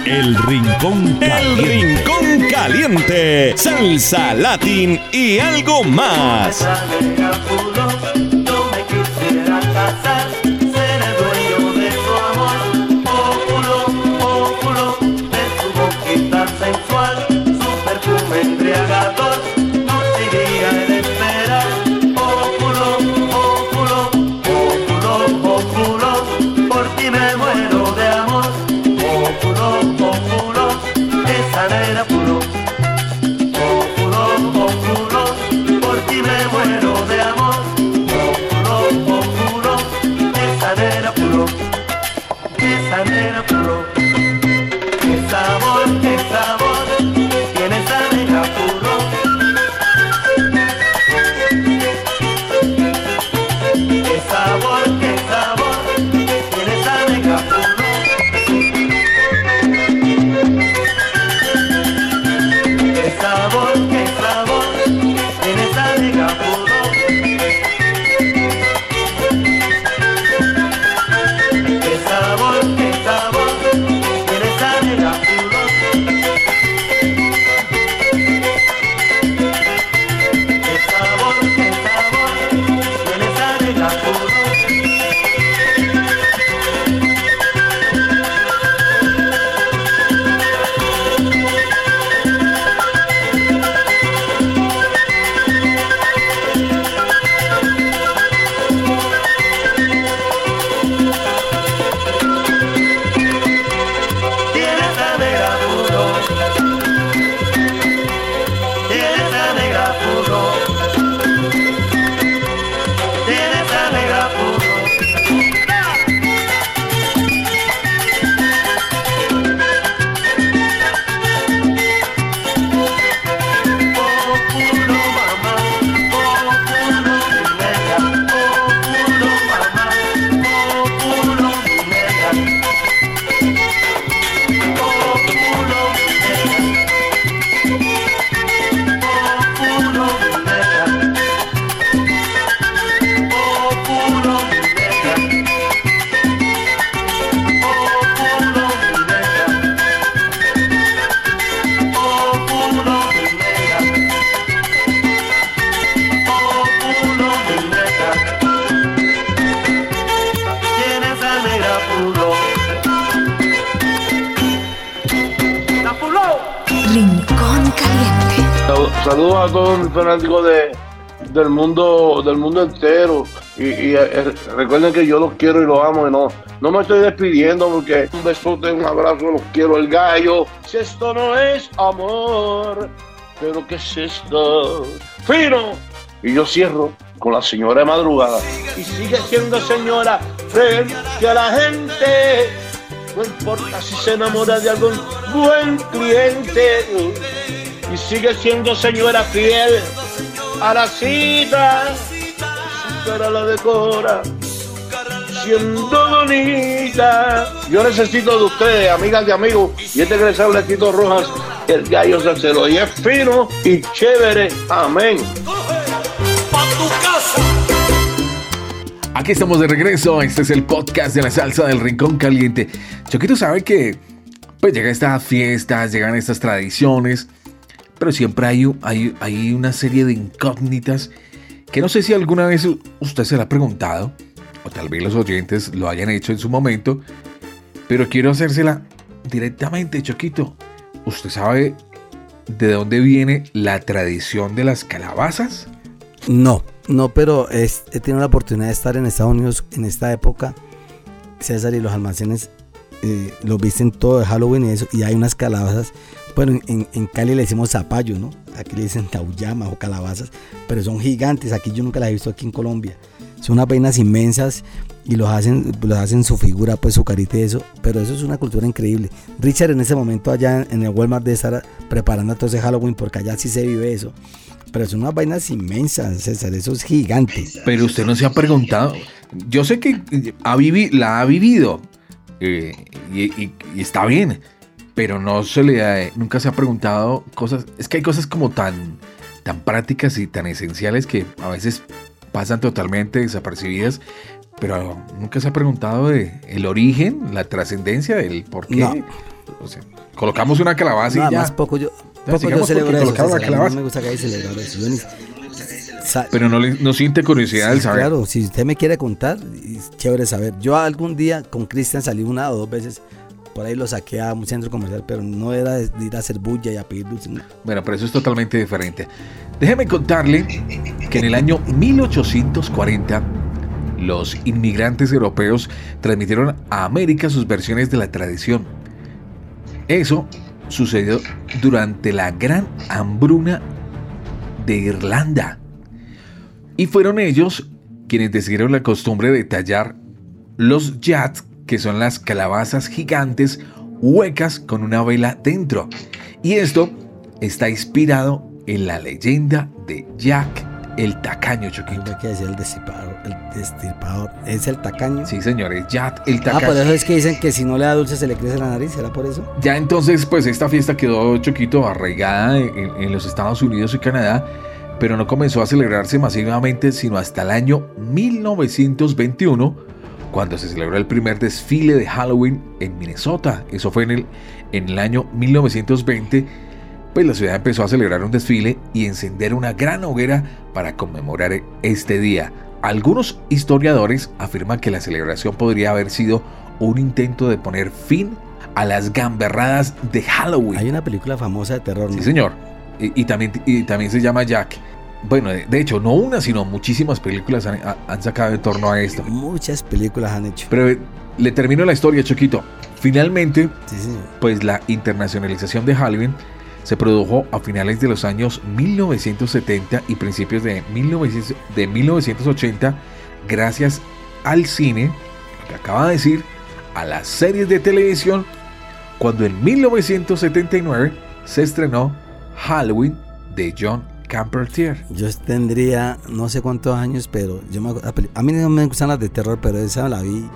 El Rincón Caliente. El Rincón Caliente. Salsa, latín y algo más. Fanáticos de, del mundo del mundo entero. Y, y, eh, recuerden que yo los quiero y los amo y no no me estoy despidiendo porque un besote un abrazo los quiero. El gallo si esto no es amor pero qué es esto. Fino. Y yo cierro con la señora de madrugada. Y sigue siendo señora frente a la gente. No importa si se enamora de algún buen cliente y sigue siendo señora fiel a la cita. Su cara la decora siendo bonita. Yo necesito de ustedes, amigas y amigos, y este que les habla Tito Rojas, el gallo salsero, y es fino y chévere. Amén. Aquí estamos de regreso. Este es el podcast de la salsa del Rincón Caliente. Choquito sabe que pues llegan estas fiestas, llegan estas tradiciones, pero siempre hay, hay, hay una serie de incógnitas que no sé si alguna vez usted se la ha preguntado, o tal vez los oyentes lo hayan hecho en su momento, pero quiero hacérsela directamente, Choquito. ¿Usted sabe de dónde viene la tradición de las calabazas? No, no, pero es- he tenido la oportunidad de estar en Estados Unidos en esta época. César y los almacenes eh, los visten todo de Halloween y eso. Y hay unas calabazas. Bueno, en, en Cali le decimos zapallo, ¿no? Aquí le dicen tauyamas o calabazas. Pero son gigantes. Aquí yo nunca las he visto aquí en Colombia. Son unas vainas inmensas y los hacen, los hacen su figura, pues su carita y eso. Pero eso es una cultura increíble. Richard en ese momento allá en el Walmart de estar preparando todo ese Halloween porque allá sí se vive eso. Pero son unas vainas inmensas, César. Eso es gigante. Pero usted no se ha preguntado. Yo sé que ha vivi- la ha vivido eh, y está bien, pero no se le ha- nunca se ha preguntado cosas. Es que hay cosas como tan, tan prácticas y tan esenciales que a veces pasan totalmente desapercibidas. Pero nunca se ha preguntado de el origen, la trascendencia del por qué. No, O sea, colocamos una calabaza y ya. más poco yo, Ya, poco celebro eso. no me gusta que eso. Yo ni- sa- Pero no, le, no siente curiosidad Sí, saber. Claro, si usted me quiere contar, es chévere saber. Yo algún día con Cristian salí una o dos veces, por ahí lo saqué a un centro comercial, pero no era de ir a hacer bulla y a pedir dulces. no. Bueno, pero eso es totalmente diferente. Déjeme contarle que en el año 1840 los inmigrantes europeos transmitieron a América sus versiones de la tradición. Eso sucedió durante la gran hambruna de Irlanda. Y fueron ellos quienes decidieron la costumbre de tallar los yats, que son las calabazas gigantes huecas con una vela dentro. Y esto está inspirado en la leyenda de Jack el tacaño, Choquito. Hay que decir el destipador, el destipador. ¿Es el tacaño? Sí, señores, Jack el Ah, tacaño. por eso es que dicen que si no le da dulce se le crece la nariz, ¿será por eso? Ya entonces, pues esta fiesta quedó Choquito arraigada en- en los Estados Unidos y Canadá, pero no comenzó a celebrarse masivamente sino hasta el año 1921, cuando se celebró el primer desfile de Halloween en Minnesota. Eso fue en el, en el año 1920. Pues la ciudad empezó a celebrar un desfile y encender una gran hoguera para conmemorar este día. Algunos historiadores afirman que la celebración podría haber sido un intento de poner fin a las gamberradas de Halloween. Hay una película famosa de terror, ¿no? Sí, señor. Y, y también, y también se llama Jack. Bueno, de, hecho, no una, sino muchísimas películas han, ha- han sacado en torno a esto. Muchas películas han hecho. Pero eh, le termino la historia, Choquito. Finalmente, pues la internacionalización de Halloween se produjo a finales de los años 1970 y principios de, 1900 de 1980 gracias al cine, lo que acaba de decir, a las series de televisión, cuando en 1979 se estrenó Halloween de John Campertier. Yo tendría no sé cuántos años, pero yo me a mí no me gustan las de terror, pero esa la vi,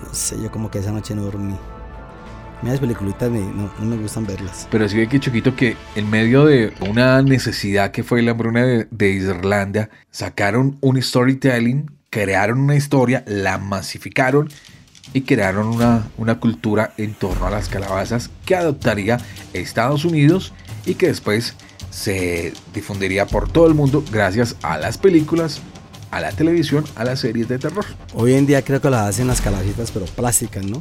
no sé, yo como que esa noche no dormí. A mí las peliculitas me- no, no me gustan verlas. Pero sí ve que Choquito que en medio de una necesidad que fue la hambruna de, de Irlanda, sacaron un storytelling, crearon una historia, la masificaron y crearon una, una cultura en torno a las calabazas que adoptaría Estados Unidos y que después se difundiría por todo el mundo gracias a las películas, a la televisión, a las series de terror. Hoy en día creo que las hacen las calabacitas, pero plásticas, ¿no?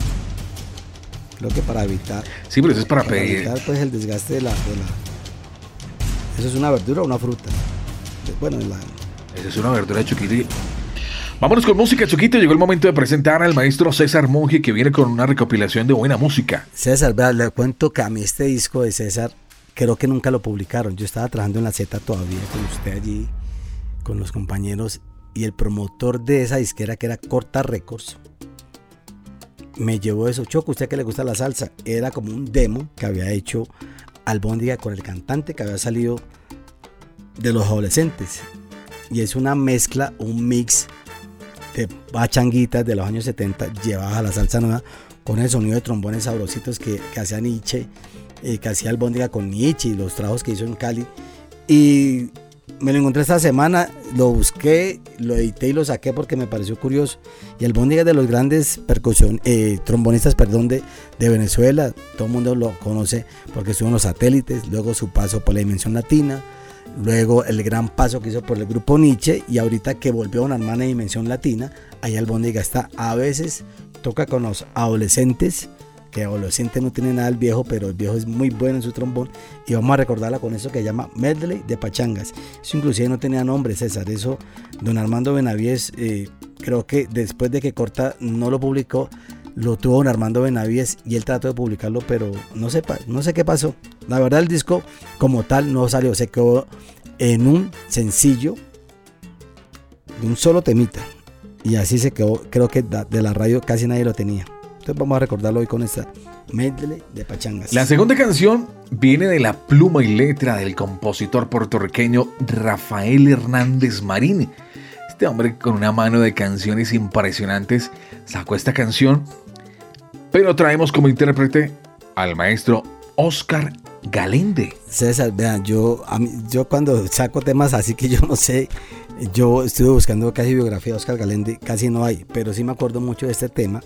Creo que para evitar. Sí, pero eso es para pedir. evitar pues el desgaste de la, de la- ¿Eso es una verdura o una fruta? Bueno, la, Esa es una verdura Choquito. y- Vámonos con música, Choquito. Llegó el momento de presentar al maestro César Monge que viene con una recopilación de buena música. César, le cuento que a mí este disco de César, creo que nunca lo publicaron. Yo estaba trabajando en la Z todavía con usted allí, con los compañeros, y el promotor de esa disquera, que era Corta Records, me llevó eso. Choco, usted que le gusta la salsa, era como un demo que había hecho Albóndiga con el cantante que había salido de los adolescentes. Y es una mezcla, un mix de bachanguitas de los años 70 llevadas a la salsa nueva con el sonido de trombones sabrositos que, que hacía Nietzsche, eh, que hacía Albóndiga con Nietzsche y los trabajos que hizo en Cali. Y me lo encontré esta semana, lo busqué, lo edité y lo saqué porque me pareció curioso. Y Albóndiga es de los grandes percusión, eh, trombonistas perdón, de, de Venezuela, todo el mundo lo conoce porque estuvo en los satélites, luego su paso por la dimensión latina, Luego el gran paso que hizo por el grupo Nietzsche y ahorita que volvió a una hermana dimensión latina, ahí Albóndiga está. A veces toca con los adolescentes, que adolescente no tiene nada el viejo, pero el viejo es muy bueno en su trombón. Y vamos a recordarla con eso que llama Medley de Pachangas. Eso inclusive no tenía nombre, César. Eso, don Armando Benavides, eh, creo que después de que Corta no lo publicó, lo tuvo don Armando Benavides y él trató de publicarlo, pero no sé, no sé qué pasó. La verdad el disco como tal no salió, se quedó en un sencillo de un solo temita. Y así se quedó, creo que de la radio casi nadie lo tenía. Entonces vamos a recordarlo hoy con esta medley de pachangas. La segunda canción viene de la pluma y letra del compositor puertorriqueño Rafael Hernández Marín. Este hombre con una mano de canciones impresionantes sacó esta canción, pero traemos como intérprete al maestro Oscar Galende. César, vean, yo, a mí- yo cuando saco temas así que yo no sé, yo estuve buscando casi biografía de Oscar Galende, casi no hay, pero sí me acuerdo mucho de este tema.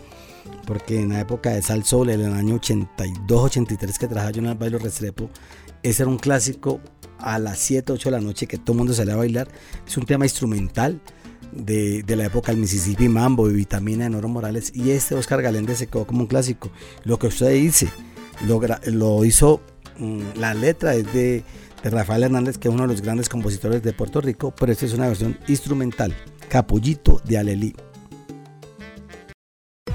Porque en la época de Sal Sol, en el año 82-83 que trabajaba yo en el baile Restrepo, ese era un clásico a las 7, 8 de la noche que todo el mundo salía a bailar. Es un tema instrumental de, de la época del Mississippi Mambo y Vitamina de Noro Morales. Y este Oscar Galende se quedó como un clásico. Lo que usted dice, lo, lo hizo, mm, la letra es de, de Rafael Hernández, que es uno de los grandes compositores de Puerto Rico, pero esta es una versión instrumental, Capullito de Alelí.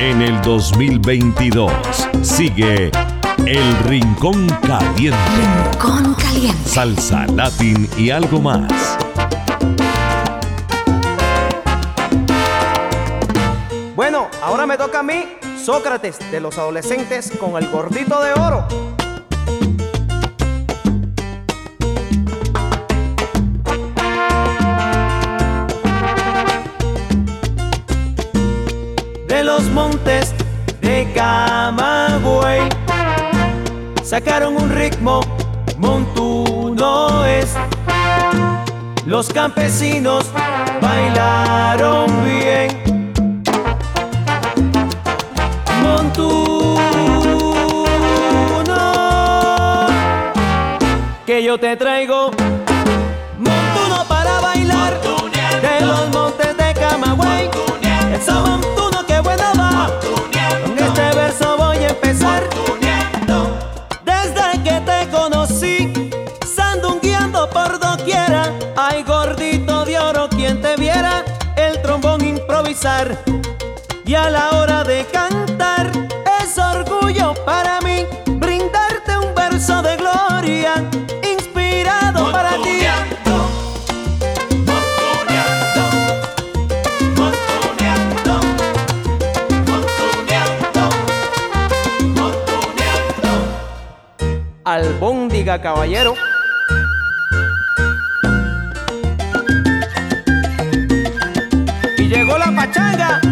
En el 2022 sigue El Rincón Caliente. Rincón Caliente. Salsa, latín y algo más. Bueno, ahora me toca a mí, Sócrates, de los adolescentes con el gordito de oro. Los montes de Camagüey sacaron un ritmo montuno es. Los campesinos bailaron bien. Montuno que yo te traigo viera el trombón improvisar y a la hora de cantar es orgullo para mí brindarte un verso de gloria inspirado para ti. Albóndiga caballero. Pachanga.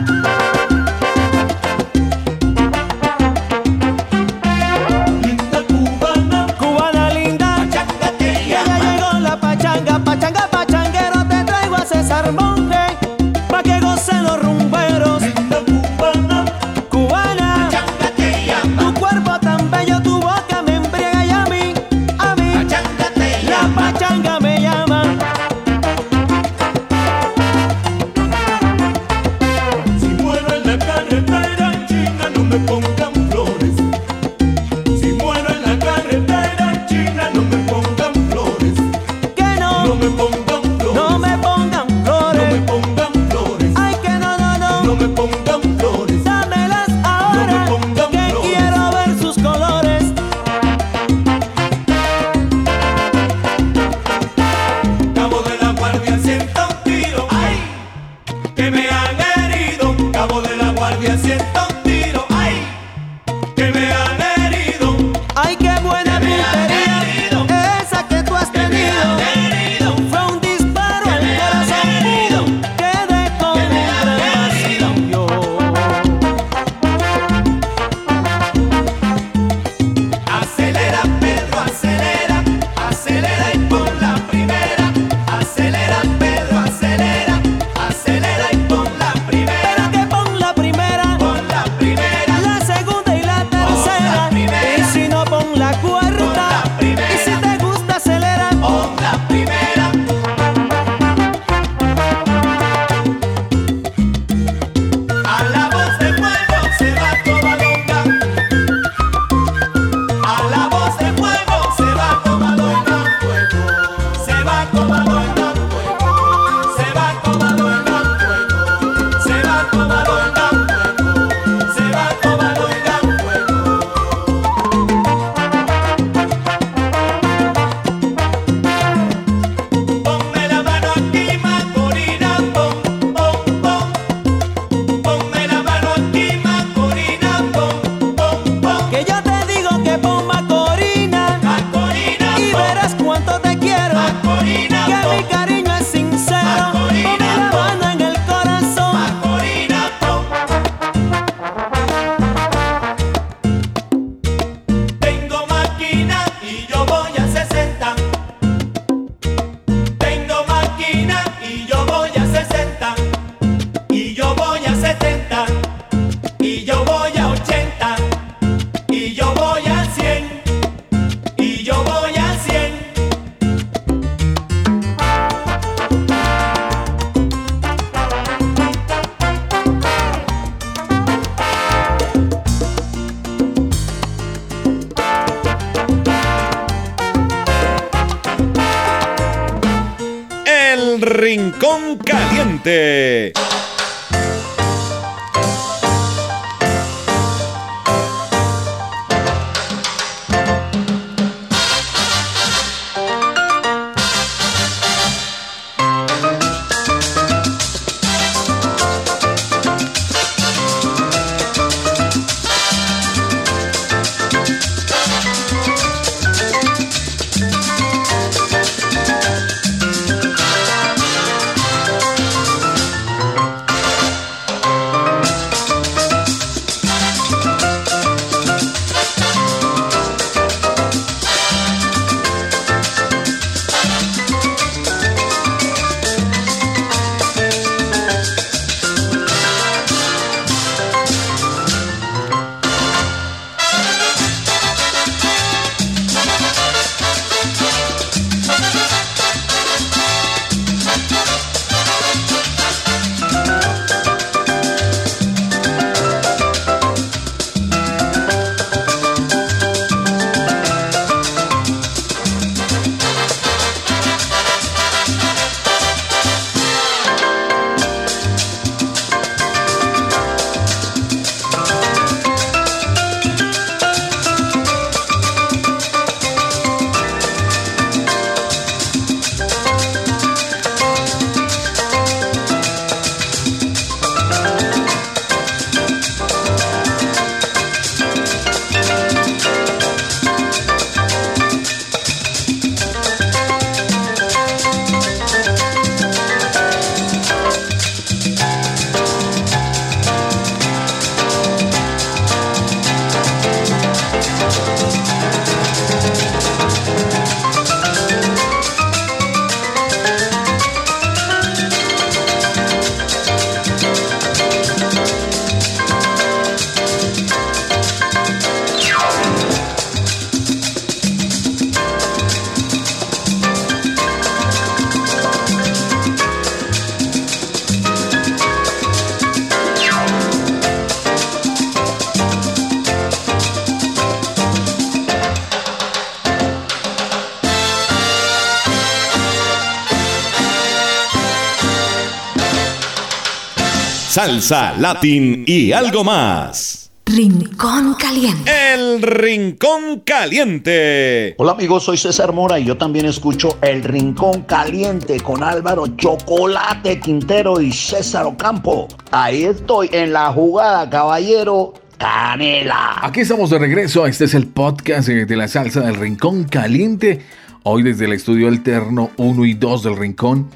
Salsa, Latin y algo más. Rincón Caliente. El Rincón Caliente. Hola amigos, soy César Mora y yo también escucho El Rincón Caliente con Álvaro Chocolate Quintero y César Ocampo. Ahí estoy en la jugada, caballero. Canela. Aquí estamos de regreso. Este es el podcast de la salsa del Rincón Caliente. Hoy desde el estudio alterno 1 y 2 del Rincón.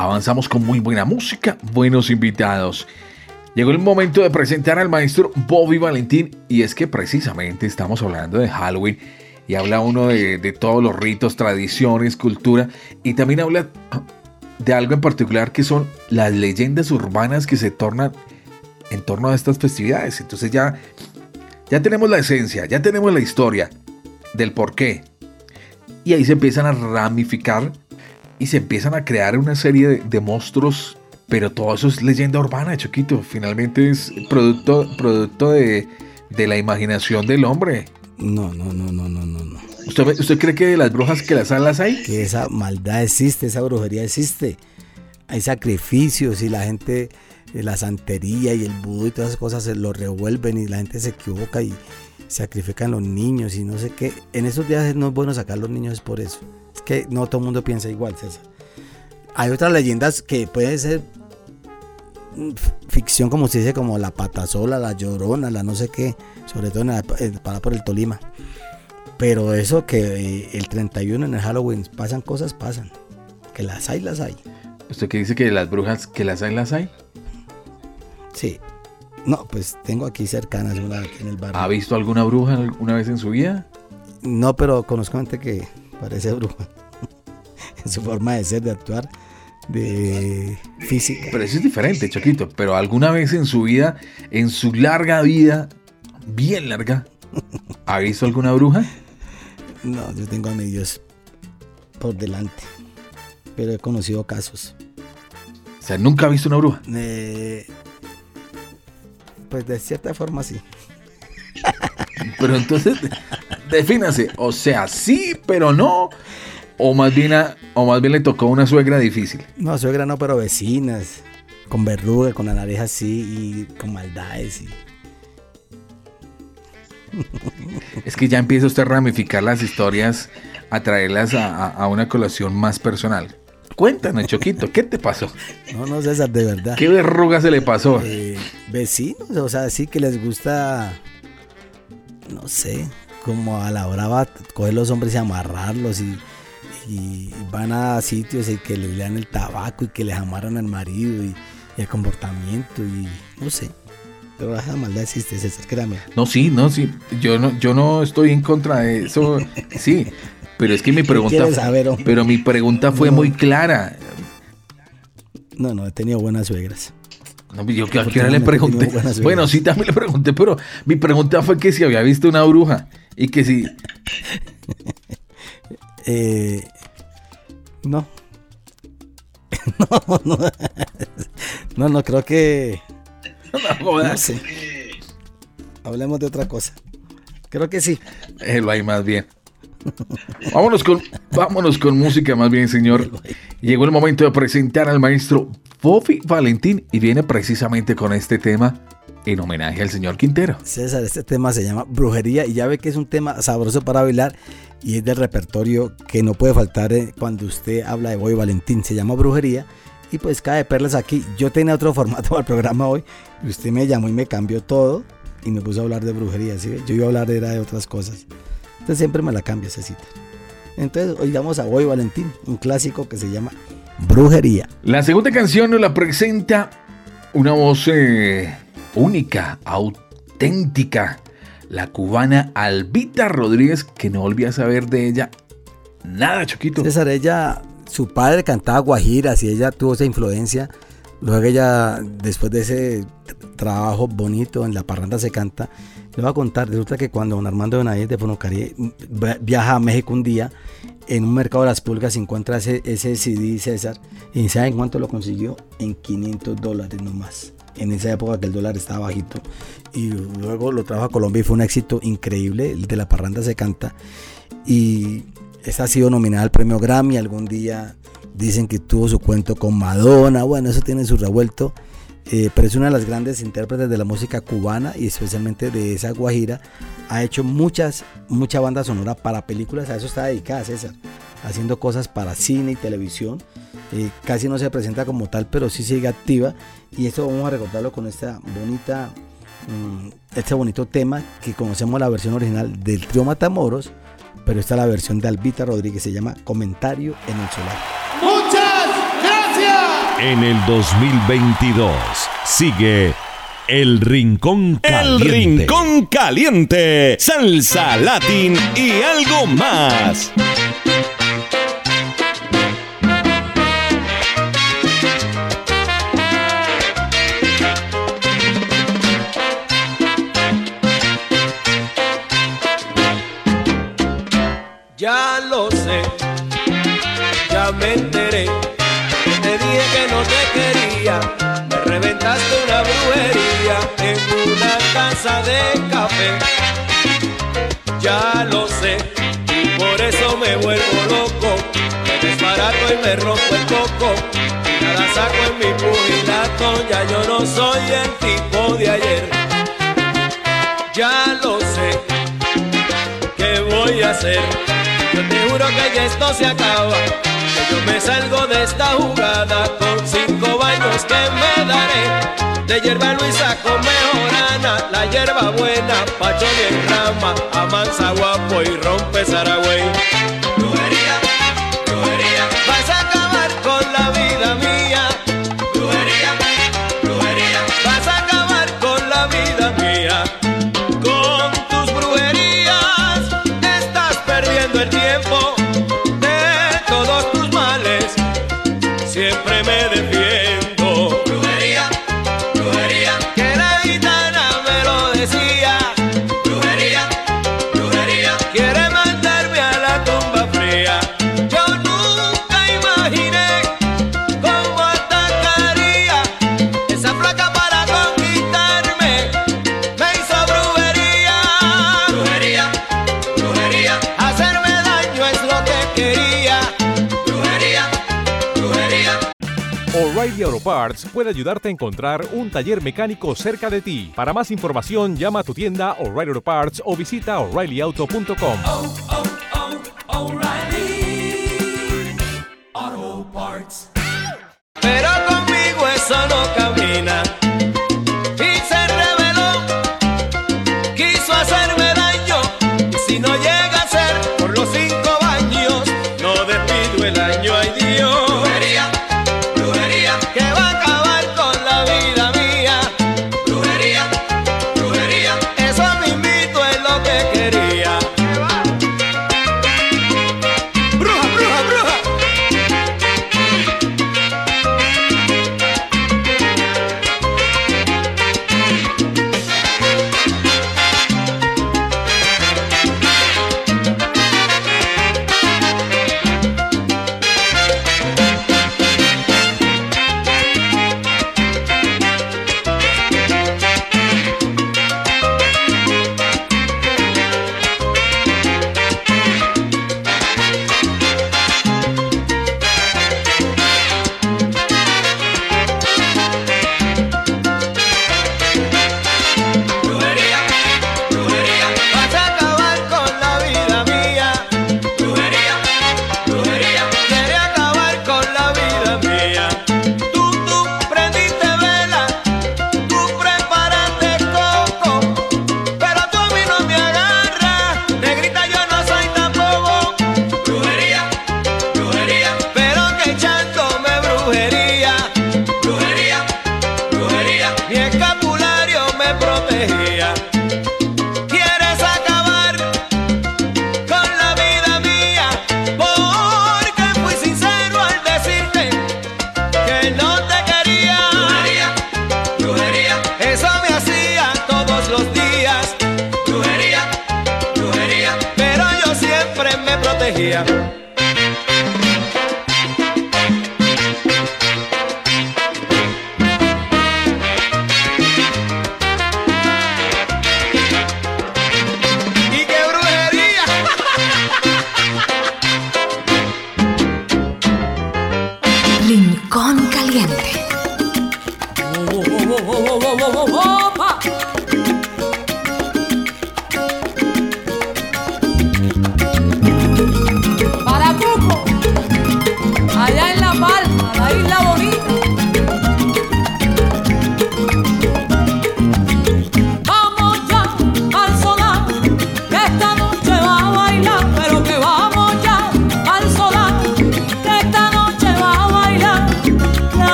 Avanzamos con muy buena música, buenos invitados. Llegó el momento de presentar al maestro Bobby Valentín y es que precisamente estamos hablando de Halloween y habla uno de, todos los ritos, tradiciones, cultura y también habla de algo en particular que son las leyendas urbanas que se tornan en torno a estas festividades. Entonces ya, ya tenemos la esencia, ya tenemos la historia del por qué. Y ahí se empiezan a ramificar y se empiezan a crear una serie de, de monstruos, pero todo eso es leyenda urbana, Choquito. Finalmente es producto, producto de, de la imaginación del hombre. No, no, no, no, no, no. no. ¿Usted, ¿Usted cree que de las brujas que las alas hay? Que esa maldad existe, esa brujería existe. Hay sacrificios y la gente, eh, la santería y el vudú y todas esas cosas se lo revuelven y la gente se equivoca y sacrifican los niños y no sé qué. En esos días no es bueno sacar los niños es por eso. Es que no todo el mundo piensa igual, César. Hay otras leyendas que pueden ser mm, ficción, como se dice, como la patasola, la llorona, la no sé qué, sobre todo en la, para por el Tolima. Pero eso que eh, el 31 en el Halloween pasan cosas, pasan. Que las hay, las hay. ¿Usted que dice que las brujas que las hay, las hay? Sí. No, pues tengo aquí cercanas una aquí en el barrio. ¿Ha visto alguna bruja alguna vez en su vida? No, pero conozco gente que parece bruja. en su forma de ser, de actuar, de física. Pero eso es diferente, Choquito. Pero alguna vez en su vida, en su larga vida, bien larga, ¿ha visto alguna bruja? No, yo tengo a mi Dios por delante. Pero he conocido casos. O sea, nunca ha visto una bruja. Eh, pues de cierta forma sí. Pero entonces, defínase. O sea, sí, pero no. o más bien a- o más bien le tocó una suegra difícil. No, suegra no, pero vecinas. Con verruga, con la nariz así y con maldades. Y... Es que ya empieza usted a ramificar las historias, a traerlas a, a- a una colación más personal. Cuéntanos, Choquito, ¿qué te pasó? No, no, César, de verdad. ¿Qué verruga se le pasó? Eh, vecinos, o sea, sí que les gusta, no sé, como a la brava coger los hombres y amarrarlos y, y van a sitios y que les lean el tabaco y que les amarran al marido y, y el comportamiento y no sé. Pero esa maldad existe, César, créame. No, sí, no, sí. Yo no, yo no estoy en contra de eso. Sí, pero es que mi pregunta. saber, pero mi pregunta fue No. muy clara. No, no, he tenido buenas suegras. No, yo que a le pregunté. Bueno, sí, también le pregunté, pero mi pregunta fue que si había visto una bruja y que si. Eh, no. no, no. No, no, creo que. No sé. Hablemos de otra cosa. Creo que sí. Lo hay más bien. Vámonos con, vámonos con música más bien, señor. Llegó el momento de presentar al maestro Fofi Valentín y viene precisamente con este tema en homenaje al señor Quintero. César, este tema se llama brujería y ya ve que es un tema sabroso para bailar y es del repertorio que no puede faltar eh, cuando usted habla de Boy Valentín. Se llama brujería y pues cae de perlas aquí. Yo tenía otro formato para el programa hoy y usted me llamó y me cambió todo y me puso a hablar de brujería. Yo iba a hablar era de otras cosas. Entonces siempre me la cambia esa cita. Entonces oigamos a Boy Valentín, un clásico que se llama Brujería. La segunda canción nos la presenta una voz eh, única, auténtica, la cubana Albita Rodríguez, que no volví a saber de ella nada, Choquito. César, ella, su padre cantaba guajiras y ella tuvo esa influencia. Luego ella, después de ese tr- trabajo bonito en La Parranda se canta, le voy a contar, resulta que cuando don Armando Benavides de Fonocari viaja a México un día, en un mercado de las pulgas encuentra ese, ese CD César y ¿saben cuánto lo consiguió? En 500 dólares nomás. En esa época que el dólar estaba bajito. Y luego lo trajo a Colombia y fue un éxito increíble. El de La Parranda se canta. Y esta ha sido nominada al premio Grammy. Algún día dicen que tuvo su cuento con Madonna. Bueno, eso tiene su revuelto. Eh, pero es una de las grandes intérpretes de la música cubana y especialmente de esa guajira. Ha hecho muchas, mucha banda sonora para películas. A eso está dedicada César. Haciendo cosas para cine y televisión. Eh, casi no se presenta como tal, pero sí sigue activa. Y esto vamos a recordarlo con esta bonita, mm, este bonito tema que conocemos la versión original del trío Matamoros, pero está la versión de Albita Rodríguez, se llama Comentario en el Solar. En el 2022 sigue El Rincón Caliente. El Rincón Caliente, salsa, latín y algo más. Ya lo sé, ya me que no te quería, me reventaste una brujería en una casa de café. Ya lo sé, por eso me vuelvo loco. Me desbarato y me rompo el coco. Nada saco en mi pugilato, ya yo no soy el tipo de ayer. Ya lo sé, ¿qué voy a hacer? Yo te juro que ya esto se acaba. Yo me salgo de esta jugada con cinco baños que me daré. De hierba Luisa con mejorana, la hierba buena, pacho bien rama, amansa guapo y rompe Saragüey. Parts puede ayudarte a encontrar un taller mecánico cerca de ti. Para más información, llama a tu tienda O'Reilly Auto Parts o visita oreillyauto.com. Oh, oh, oh Pero conmigo eso no camina.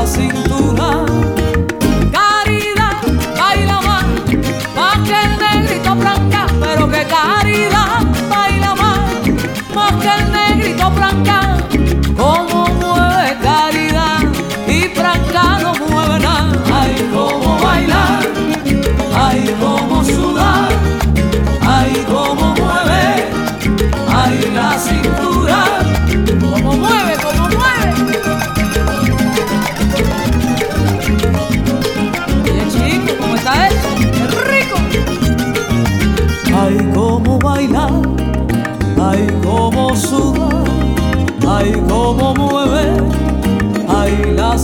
la cintura. Caridad, baila más, más que el negrito blanca, pero que caridad, baila más, más que el negrito blanca.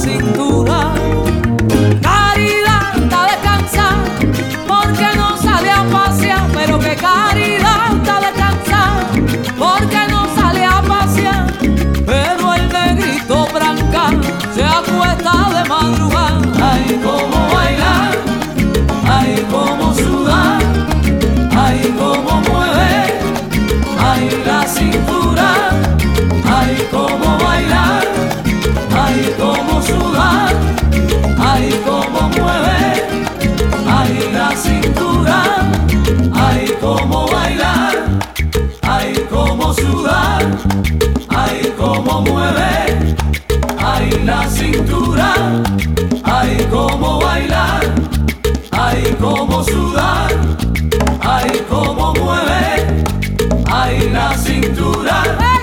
Cintura. Caridad está descansar, porque no sale a pasear, pero que caridad está descansar, porque no sale a pasear, pero el negrito branca se acuesta de madrugada, ay como bailar, ay como sudar, ay como mueve, ay la cintura, ay como bailar, ay como sudar, ay como mueve, ay la cintura, ay como bailar, ay como sudar, ay como mueve, ay la cintura, ay como bailar, ay como sudar, ay como mueve, ay la cintura,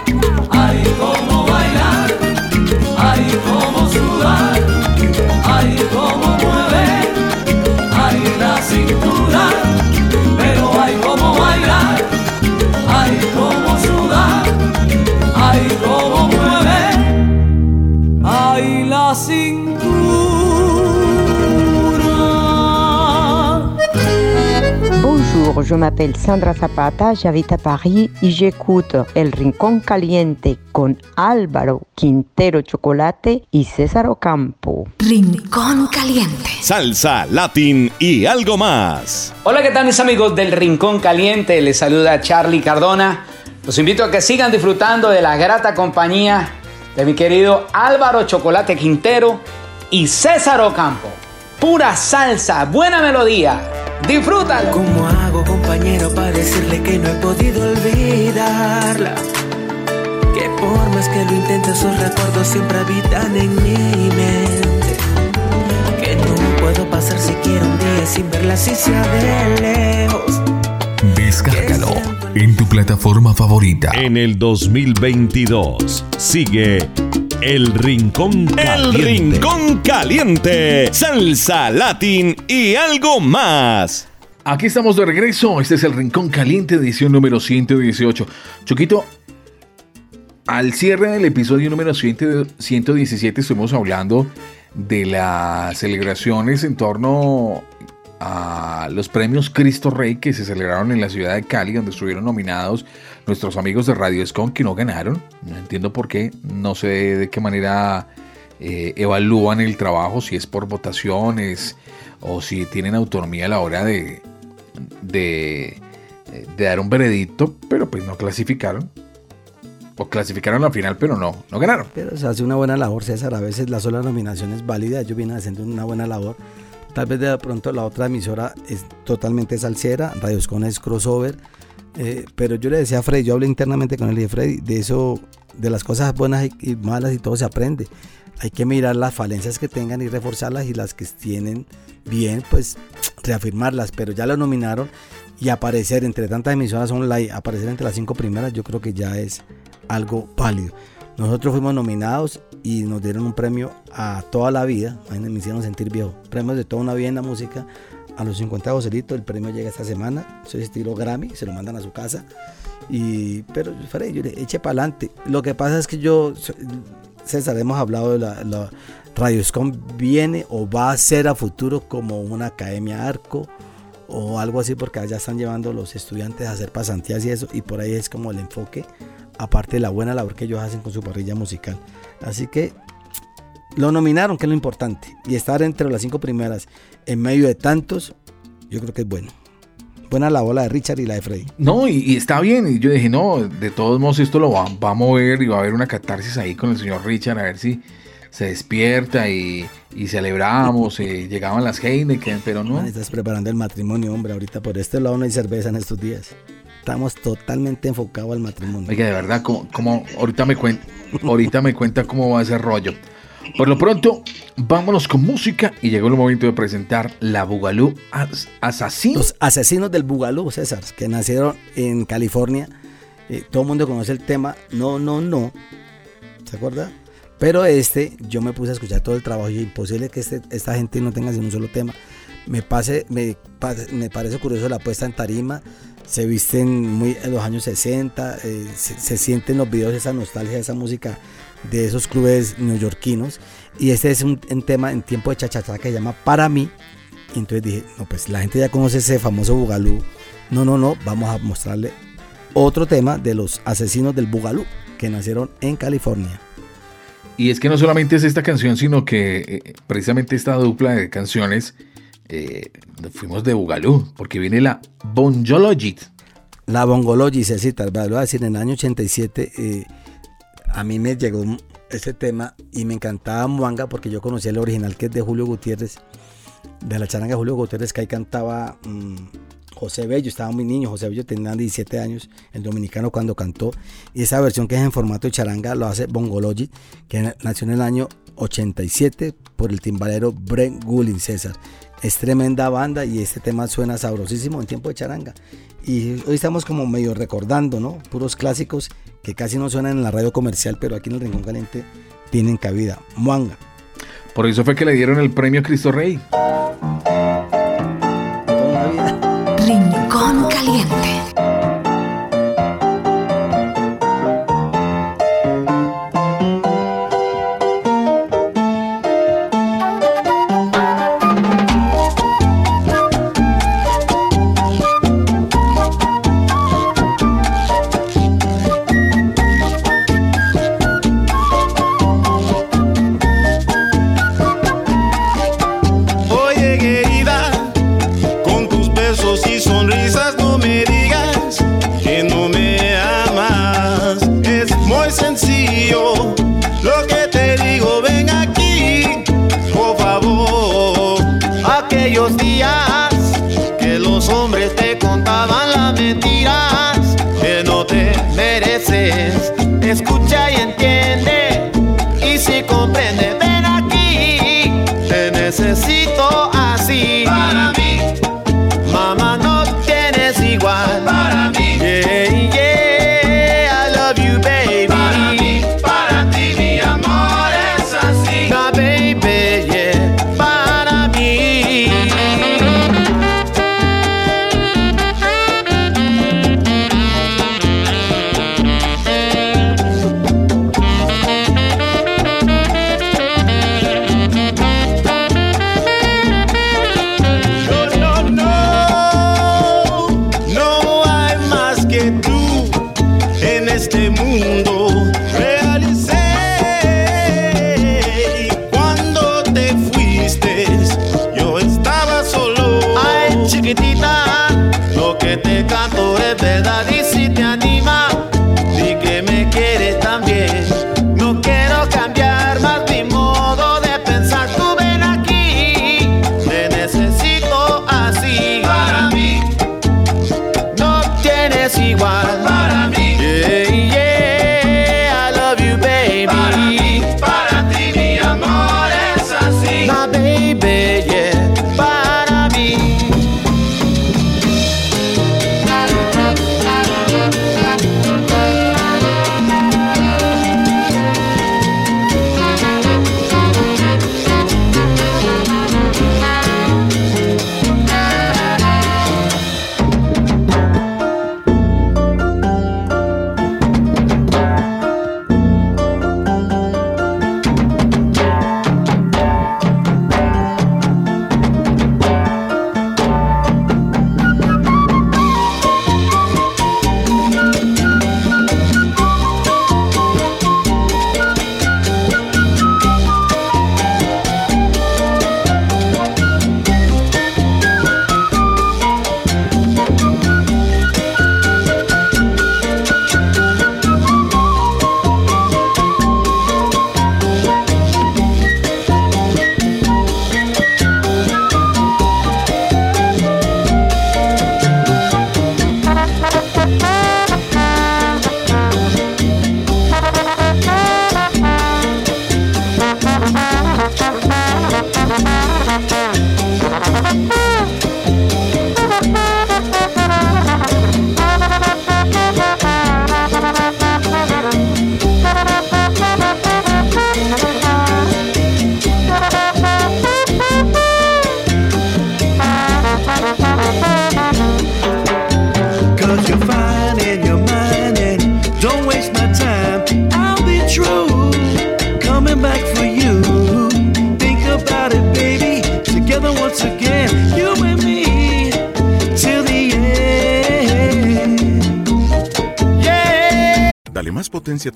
ay Bonjour, je m'appelle Sandra Zapata, j'habite à Paris et j'écoute El Rincón Caliente con Álvaro Quintero Chocolate y César Ocampo. Rincón Caliente. Salsa, latín y algo más. Hola, ¿qué tal mis amigos del Rincón Caliente? Les saluda Charlie Cardona. Los invito a que sigan disfrutando de la grata compañía de mi querido Álvaro Chocolate Quintero y César Ocampo. Pura salsa, buena melodía. Disfrútalo. ¿Cómo hago, compañero, para decirle que no he podido olvidarla? Que por más que lo intente, esos recuerdos siempre habitan en mi mente. Que no puedo pasar siquiera un día sin verla así sea de lejos. Descárgalo en tu plataforma favorita. En el 2022 sigue El Rincón Caliente. El Rincón Caliente. Salsa, latín y algo más. Aquí estamos de regreso. Este es el Rincón Caliente, edición número 118. Choquito, al cierre del episodio número 100 117 estuvimos hablando de las celebraciones en torno a los premios Cristo Rey que se celebraron en la ciudad de Cali, donde estuvieron nominados nuestros amigos de Radio Escon que no ganaron. No entiendo por qué, no sé de qué manera eh, evalúan el trabajo, si es por votaciones o si tienen autonomía a la hora de, dar un veredicto, pero pues no clasificaron. O clasificaron la final, pero no, no ganaron. Pero se hace una buena labor, César. A veces la sola nominación es válida. Ellos vienen haciendo una buena labor. Tal vez de pronto la otra emisora es totalmente salsera, Radio Escona es crossover. Eh, pero yo le decía a Freddy, yo hablé internamente con él y dije, Freddy, de eso, de las cosas buenas y, malas y todo se aprende. Hay que mirar las falencias que tengan y reforzarlas y las que tienen bien, pues reafirmarlas. Pero ya lo nominaron y aparecer entre tantas emisoras online, aparecer entre las cinco primeras, yo creo que ya es algo válido. Nosotros fuimos nominados y nos dieron un premio a toda la vida. Imagínense, me hicieron sentir viejo. Premios de toda una vida en la música. A los 50 Joselitos, el premio llega esta semana. Soy estilo Grammy, se lo mandan a su casa. Y, pero, Freddy, yo le eche para adelante. Lo que pasa es que yo, César, hemos hablado de la, la Radio Escom viene o va a ser a futuro como una academia arco o algo así, porque allá están llevando los estudiantes a hacer pasantías y eso. Y por ahí es como el enfoque aparte de la buena labor que ellos hacen con su parrilla musical. Así que lo nominaron, que es lo importante. Y estar entre las cinco primeras en medio de tantos, yo creo que es bueno. Buena la bola de Richard y la de Freddy. No, y, y está bien. Y yo dije, no, de todos modos esto lo va, va a mover y va a haber una catarsis ahí con el señor Richard, a ver si se despierta y, y celebramos, eh, llegaban las Heineken, pero no. Man, estás preparando el matrimonio, hombre. Ahorita por este lado no hay cerveza en estos días. Estamos totalmente enfocados al matrimonio. Oiga, de verdad, como, como ahorita me cuenta, ahorita me cuenta cómo va ese rollo. Por lo pronto, vámonos con música y llegó el momento de presentar la Bugalú As. Los asesinos del Bugalú, César, que nacieron en California. Eh, todo el mundo conoce el tema No, no, no. ¿Se acuerda? Pero este, yo me puse a escuchar todo el trabajo y imposible que este- esta gente no tenga sino un solo tema. Me, pase, me, me parece curioso la puesta en tarima. Se visten muy en los años 60. eh, se, se sienten los videos esa nostalgia, esa música de esos clubes neoyorquinos. Y este es un, un tema en tiempo de chachachá que se llama Para mí. Y entonces dije, no, pues la gente ya conoce ese famoso Bugalú. No, no, no, vamos a mostrarle otro tema de los asesinos del Bugalú que nacieron en California. Y es que no solamente es esta canción, sino que eh, precisamente esta dupla de canciones eh, fuimos de Bugalú, porque viene la Bonjologit. La Bongology, Cecita, lo voy a decir, en el año 87 eh, a mí me llegó ese tema y me encantaba Muanga porque yo conocía el original que es de Julio Gutiérrez, de la charanga Julio Gutiérrez, que ahí cantaba mm, José Bello, estaba muy niño, José Bello tenía 17 años, el dominicano cuando cantó, y esa versión que es en formato de charanga lo hace Bongology, que nació en el año 87 por el timbalero Brent Gullin César. Es tremenda banda y este tema suena sabrosísimo en tiempo de charanga. Y hoy estamos como medio recordando, ¿no? Puros clásicos que casi no suenan en la radio comercial, pero aquí en el Rincón Caliente tienen cabida. Muanga. Por eso fue que le dieron el premio Cristo Rey. Rincón Caliente.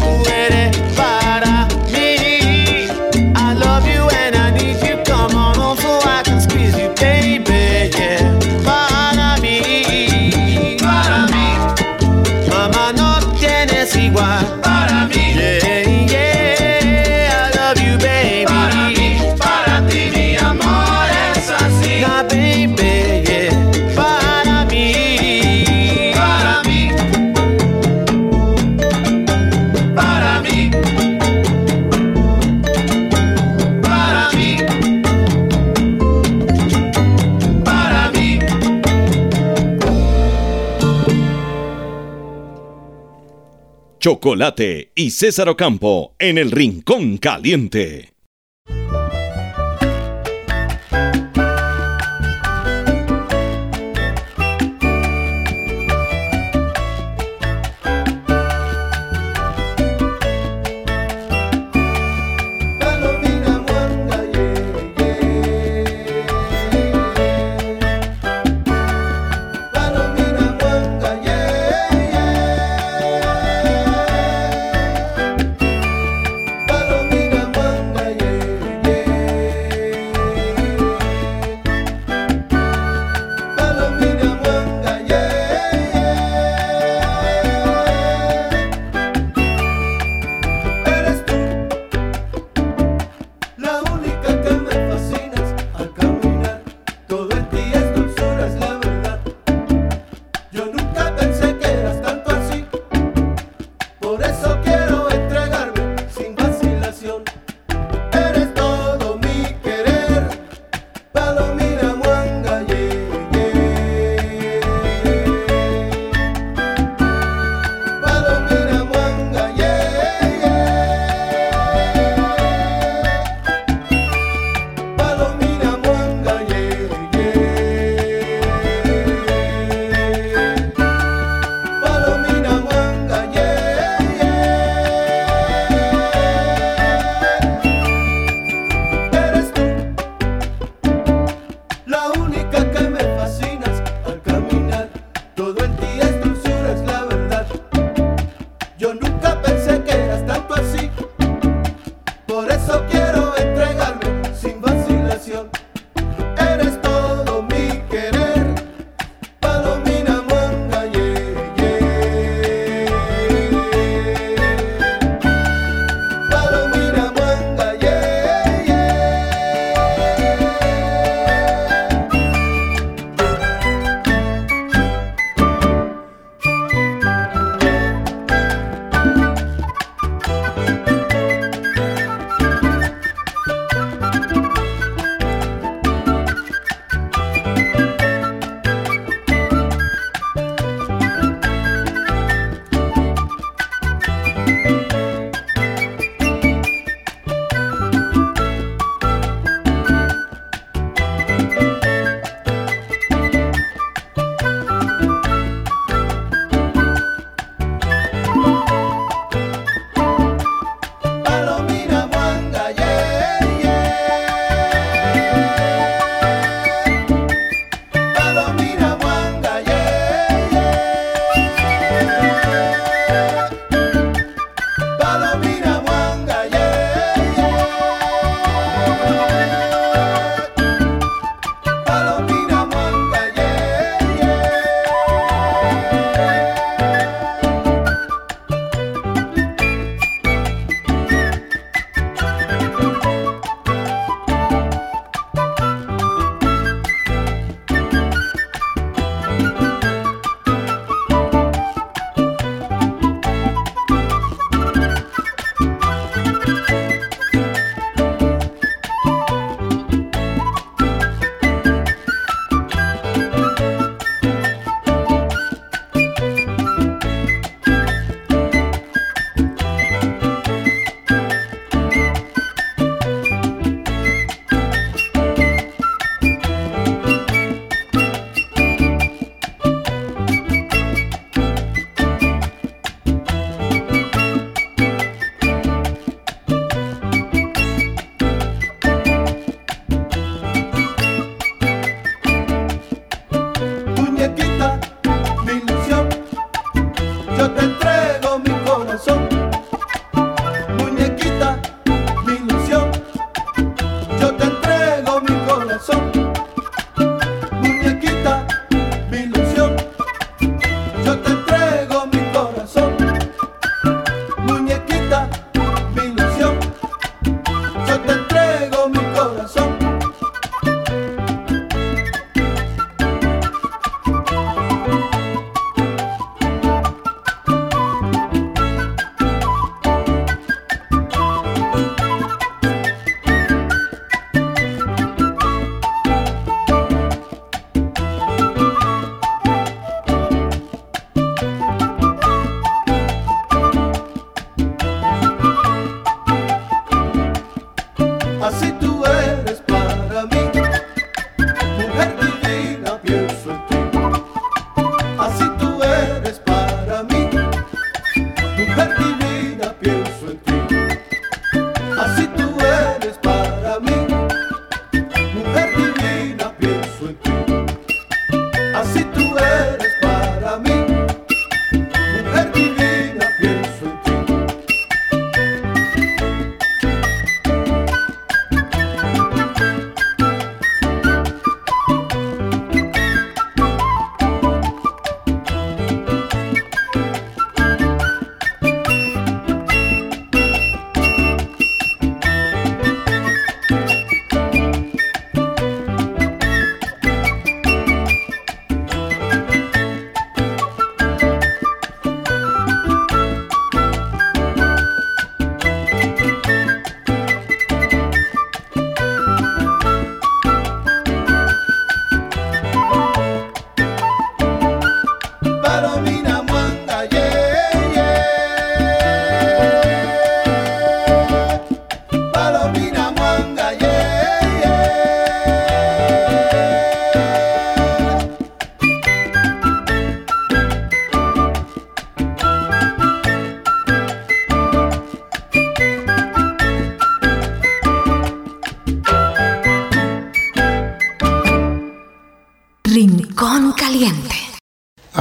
Tú eres Chocolate y César Ocampo en el Rincón Caliente.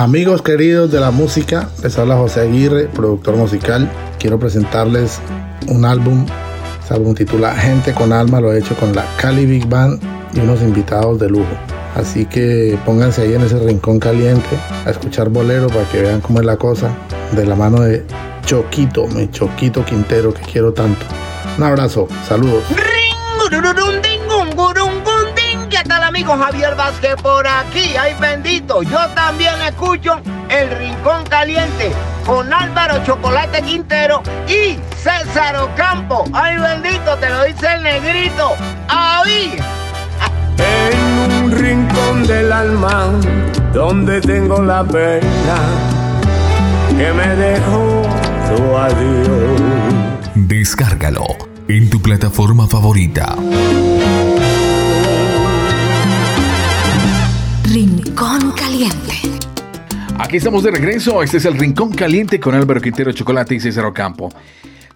Amigos queridos de la música, les habla José Aguirre, productor musical. Quiero presentarles un álbum. Ese álbum titula Gente con Alma, lo he hecho con la Cali Big Band y unos invitados de lujo. Así que pónganse ahí en ese rincón caliente a escuchar bolero para que vean cómo es la cosa de la mano de Choquito, mi Choquito Quintero que quiero tanto. Un abrazo, saludos. Ringururundingungurungunding. ¿Qué tal amigo Javier Vázquez por aquí? Ay bendito, yo también escucho El Rincón Caliente con Álvaro Chocolate Quintero y César Ocampo. Ay bendito, te lo dice el negrito. ¡Ahí! En un rincón del alma donde tengo la pena que me dejó tu adiós. Descárgalo en tu plataforma favorita. Rincón Caliente. Aquí estamos de regreso. Este es el Rincón Caliente con Álvaro Quintero, Chocolate y César Ocampo.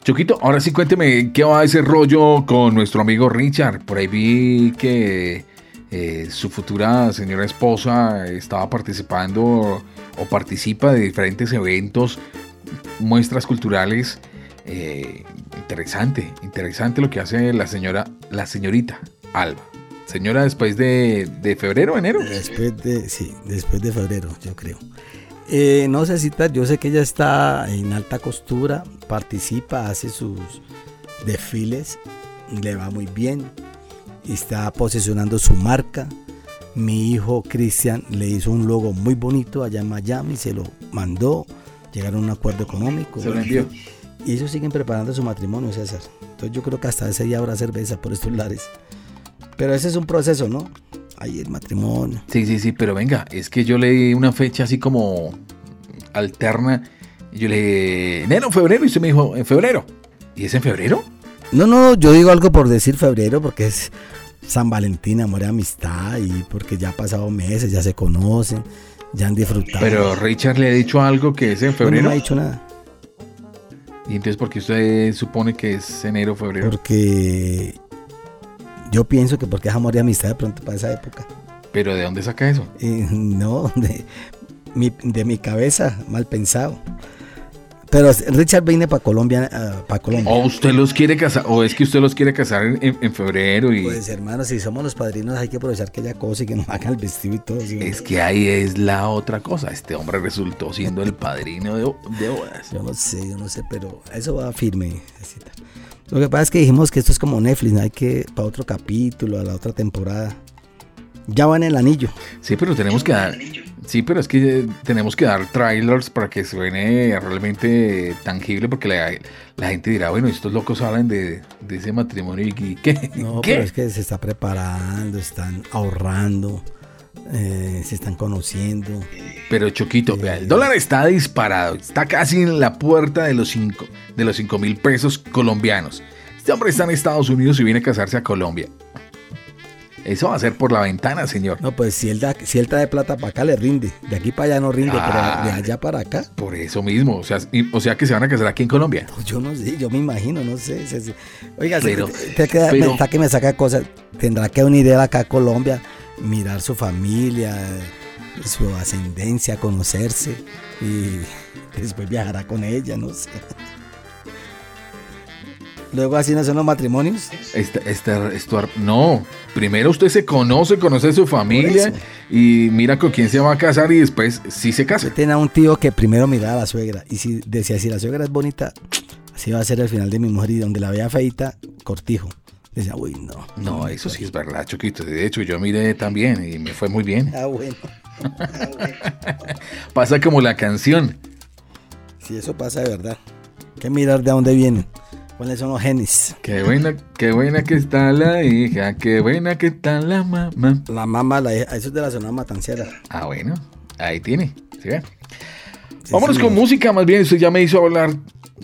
Choquito, ahora sí cuénteme qué va ese rollo con nuestro amigo Richard. Por ahí vi que eh, su futura señora esposa estaba participando o participa de diferentes eventos, muestras culturales. Eh, interesante, interesante lo que hace la señora, la señorita Alba. Señora, después de, de febrero, enero. Después de, sí, después de febrero, yo creo. Eh, no sé si yo sé que ella está en alta costura, participa, hace sus desfiles, le va muy bien, está posicionando su marca. Mi hijo Cristian le hizo un logo muy bonito allá en Miami, se lo mandó, llegaron a un acuerdo económico. Se lo envió. Y ellos siguen preparando su matrimonio, César. Entonces yo creo que hasta ese día habrá cerveza por estos lares. Pero ese es un proceso, ¿no? Ahí el matrimonio. Sí, sí, sí, pero venga, es que yo leí una fecha así como alterna. Yo le dije, enero, febrero, y usted me dijo, en febrero. ¿Y es en febrero? No, no, yo digo algo por decir febrero, porque es San Valentín, amor y amistad, y porque ya ha pasado meses, ya se conocen, ya han disfrutado. Pero Richard le ha dicho algo que es en No, febrero. no me ha dicho nada. ¿Y entonces por qué usted supone que es enero, febrero? Porque yo pienso que porque es amor y amistad de pronto para esa época. ¿Pero de dónde saca eso? Eh, no, de mi, de mi cabeza, mal pensado. Pero Richard viene para Colombia, para Colombia. ¿O usted los quiere casar? ¿O es que usted los quiere casar en, en- en febrero? y Pues hermano, si somos los padrinos hay que aprovechar que ella cosa y que nos haga el vestido y todo. ¿sí? Es que ahí es la otra cosa. Este hombre resultó siendo el padrino de, de bodas. Yo no sé, yo no sé, pero eso va firme. Cecita. Lo que pasa es que dijimos que esto es como Netflix, ¿no? hay que para otro capítulo, a la otra temporada. Ya va en el anillo. Sí, pero tenemos que dar. Sí, pero es que eh, tenemos que dar trailers para que suene realmente tangible, porque la, la gente dirá, bueno, estos locos hablan de, de ese matrimonio y y qué. No, ¿Qué? pero es que se está preparando, están ahorrando, eh, se están conociendo. Pero Choquito, vea, el dólar está disparado, está casi en la puerta de los 5 de los cinco mil pesos colombianos. Este hombre está en Estados Unidos y viene a casarse a Colombia. Eso va a ser por la ventana, señor. No, pues si él, da, si él trae plata para acá le rinde. De aquí para allá no rinde, Ah. pero de allá para acá. Por eso mismo, o sea, y- o sea que se van a casar aquí en Colombia. Pues yo no sé, yo me imagino, no sé. se- se- Oiga, Pero- te queda- pero- me- está que me saca cosas. Tendrá que él acá a Colombia, mirar su familia, su ascendencia, conocerse y después viajará con ella, no sé. Luego así son los matrimonios. Esta, esta- no, primero usted se conoce, conoce su familia y mira con quién se va a casar y después sí se casa. Yo tenía un tío que primero miraba a la suegra y si decía, si la suegra es bonita, así va a ser el final de mi mujer y donde la vea feita, cortijo. Decía, uy, no. No, eso sí es verdad, Choquito. De hecho, yo miré también y me fue muy bien. Ah, bueno. Pasa como la canción. Si eso pasa de verdad. Hay que mirar de dónde vienen. ¿Cuáles son los genes? Qué buena, qué buena que está la hija, qué buena que está la mamá. La mamá, la hija, eso es de la zona matancera. Ah, bueno, ahí tiene. ¿sí? Vámonos con música, más bien. Usted ya me hizo hablar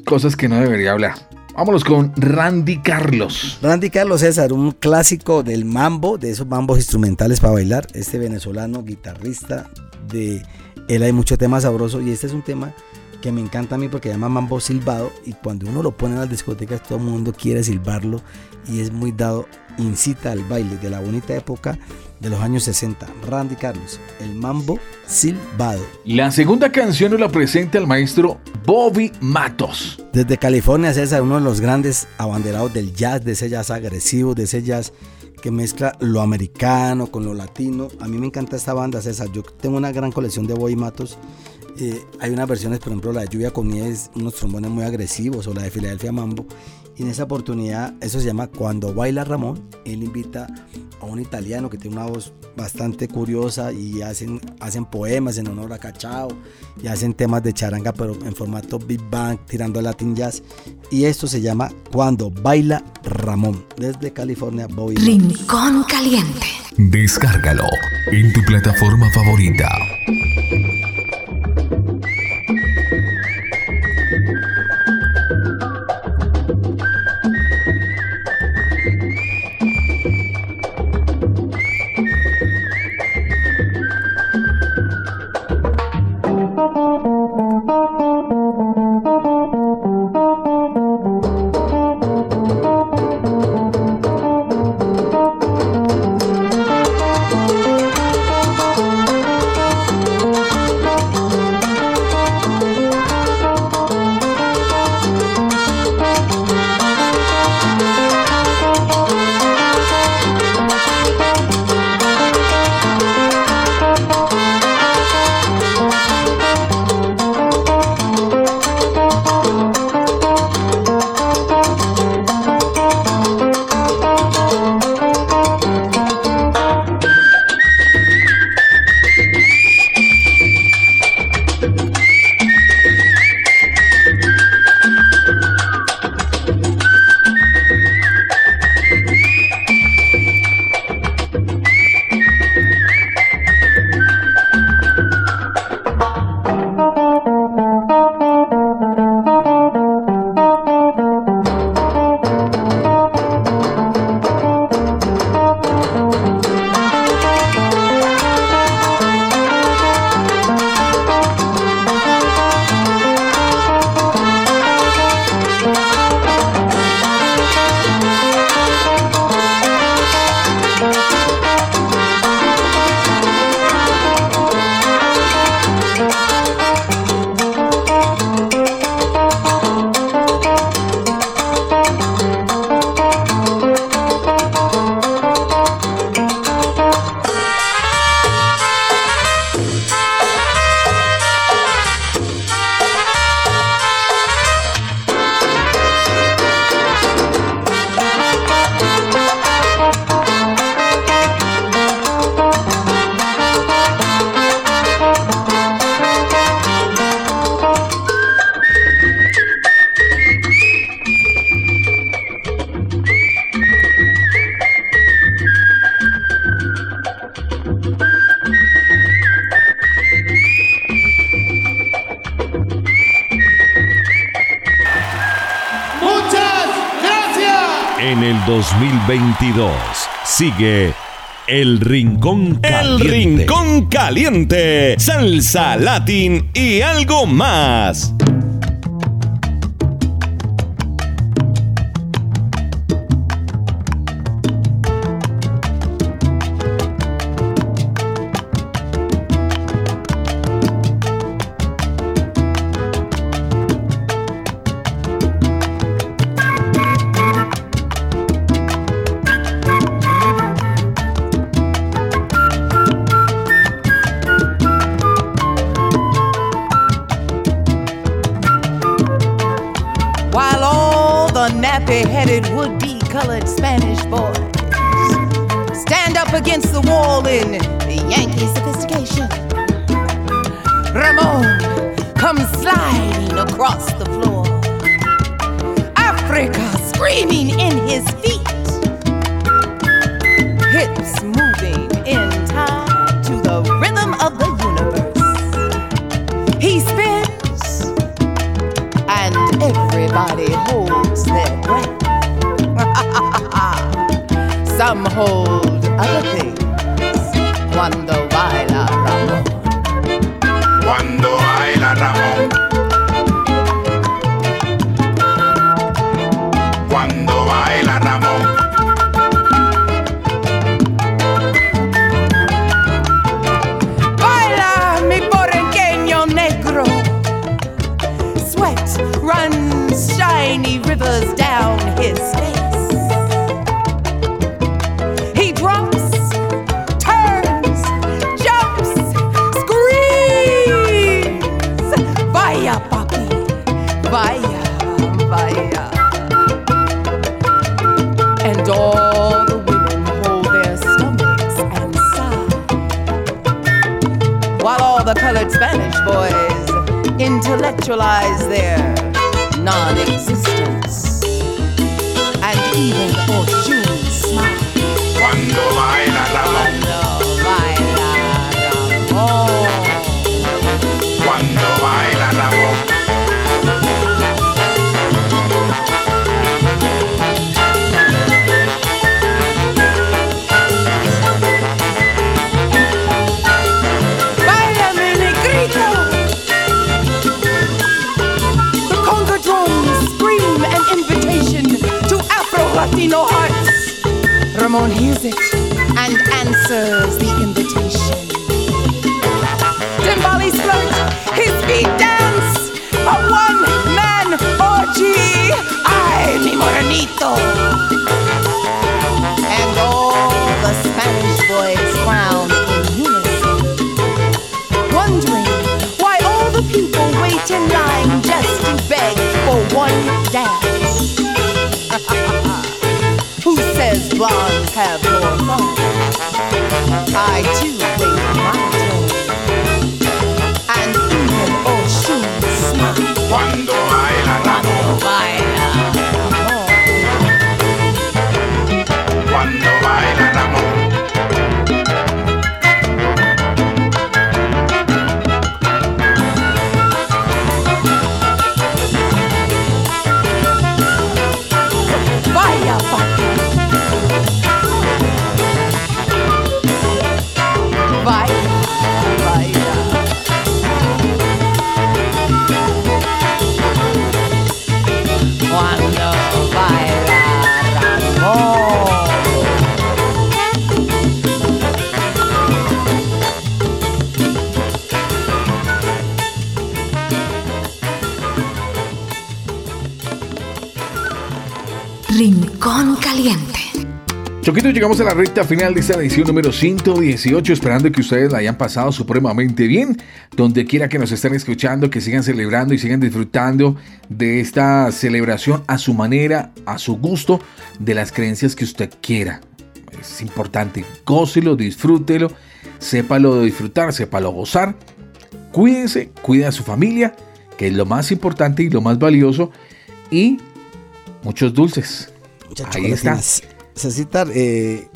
cosas que no debería hablar. Vámonos con Randy Carlos. Randy Carlos César, un clásico del mambo, de esos mambos instrumentales para bailar. Este venezolano guitarrista de él hay mucho tema sabroso y este es un tema que me encanta a mí porque se llama mambo silbado y cuando uno lo pone en las discotecas todo el mundo quiere silbarlo y es muy dado incita al baile de la bonita época de los años 60. Randy Carlos, el mambo silbado. La segunda canción nos la presenta el maestro Bobby Matos. Desde California, César, uno de los grandes abanderados del jazz, de ese jazz agresivo, de ese jazz que mezcla lo americano con lo latino. A mí me encanta esta banda, César. Yo tengo una gran colección de Bobby Matos. Eh, hay unas versiones, por ejemplo, la de Lluvia con Nieves, unos trombones muy agresivos, o la de Filadelfia Mambo. Y en esa oportunidad, eso se llama Cuando baila Ramón. Él invita a un italiano que tiene una voz bastante curiosa y hacen, hacen poemas en honor a Cachao y hacen temas de charanga, pero en formato Big Bang, tirando a Latin Jazz. Y esto se llama Cuando baila Ramón. Desde California, Bobby. Rincón Caliente. Descárgalo en tu plataforma favorita. Sigue El Rincón El Caliente. Rincón Caliente, salsa, latín y algo más. Rainy rivers down his face. He drops, turns, jumps, screams. Vaya, papi, vaya, vaya. And all the women hold their stomachs and sigh. While all the colored Spanish boys intellectualize their non existence. And even Oshun smile. Hears it and answers the invitation. Have more fun? I too wait my turn. And even Oshun smile. Cuando baila Ramón. Cuando baila Choquito, llegamos a la recta final de esta edición número 118, esperando que ustedes la hayan pasado supremamente bien, donde quiera que nos estén escuchando, que sigan celebrando y sigan disfrutando de esta celebración a su manera, a su gusto, de las creencias que usted quiera. Es importante, gócelo, disfrútelo, sépalo disfrutar, sépalo gozar, cuídense, cuide a su familia, que es lo más importante y lo más valioso, y muchos dulces. Muchas Ahí está. Cecitar, eh,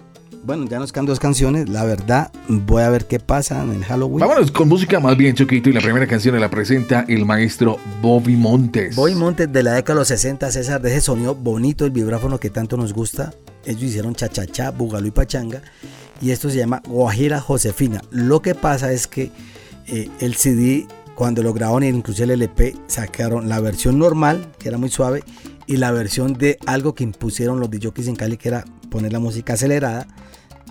bueno, ya nos quedan dos canciones. La verdad, voy a ver qué pasa en el Halloween. Vámonos con música más bien, Choquito, y la primera canción la presenta el maestro Bobby Montes. Bobby Montes de la década de los 60, César, de ese sonido bonito, el vibráfono que tanto nos gusta. Ellos hicieron cha-cha-cha, bugalú y pachanga. Y esto se llama Guajira Josefina. Lo que pasa es que eh, el CD, cuando lo grabaron, incluso el LP, sacaron la versión normal, que era muy suave, y la versión de algo que impusieron los DJs en Cali, que era poner la música acelerada,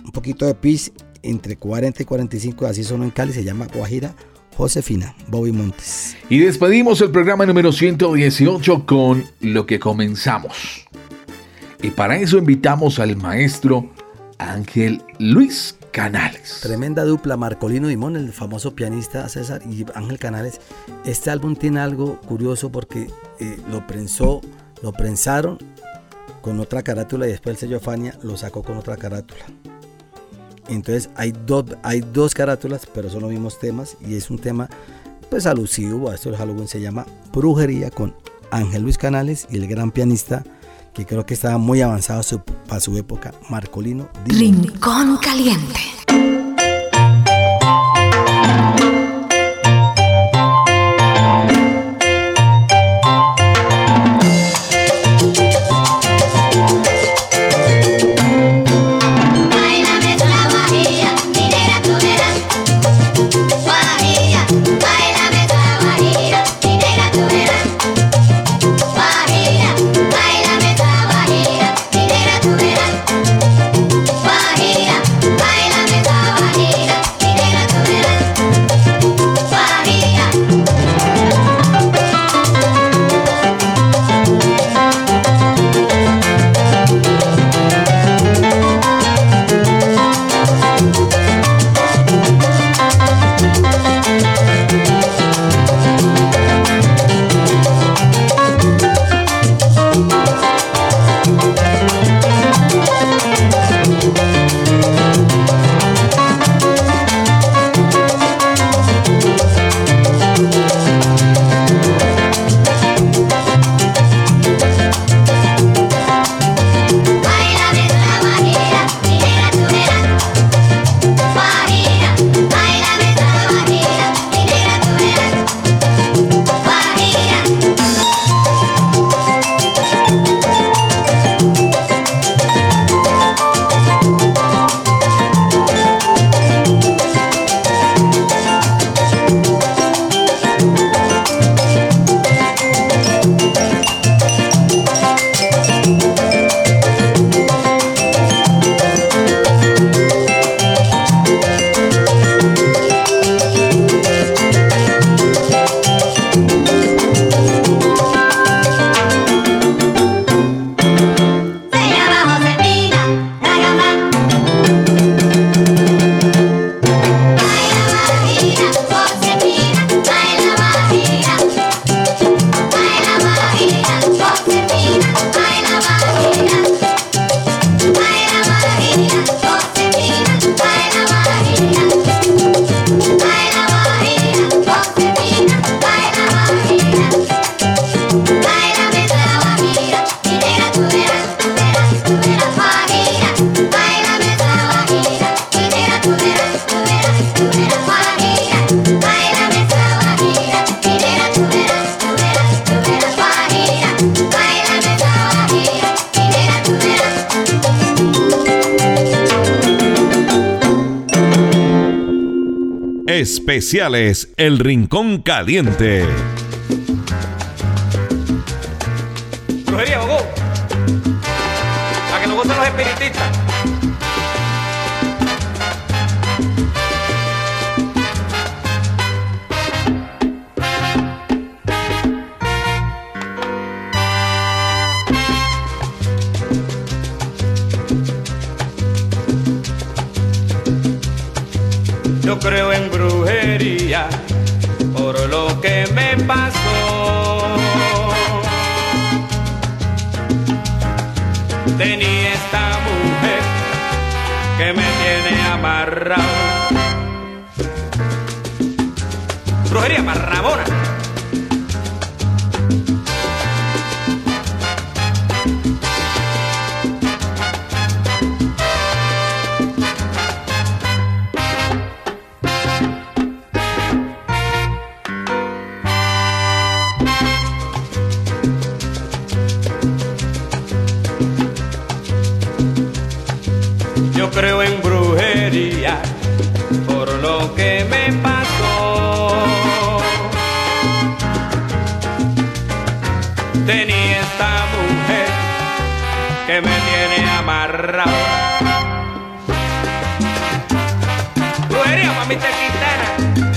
un poquito de pitch, entre 40 y 45, así sonó en Cali, se llama Guajira Josefina, Bobby Montes. Y despedimos el programa número 118 con lo que comenzamos. Y para eso invitamos al maestro Ángel Luis Canales. Tremenda dupla, Marcolino Dimón, el famoso pianista César y Ángel Canales. Este álbum tiene algo curioso porque eh, lo prensó, lo prensaron con otra carátula y después el sello Fania lo sacó con otra carátula. Entonces hay, dos hay dos carátulas, pero son los mismos temas y es un tema pues alusivo a esto del Halloween. Se llama Brujería con Ángel Luis Canales y el gran pianista que creo que estaba muy avanzado para su época, Marcolino Dimón. Rincón Caliente. El Rincón Caliente. por lo que me pasó. Tenía esta mujer que me tiene amarrado. Tú eres mami te.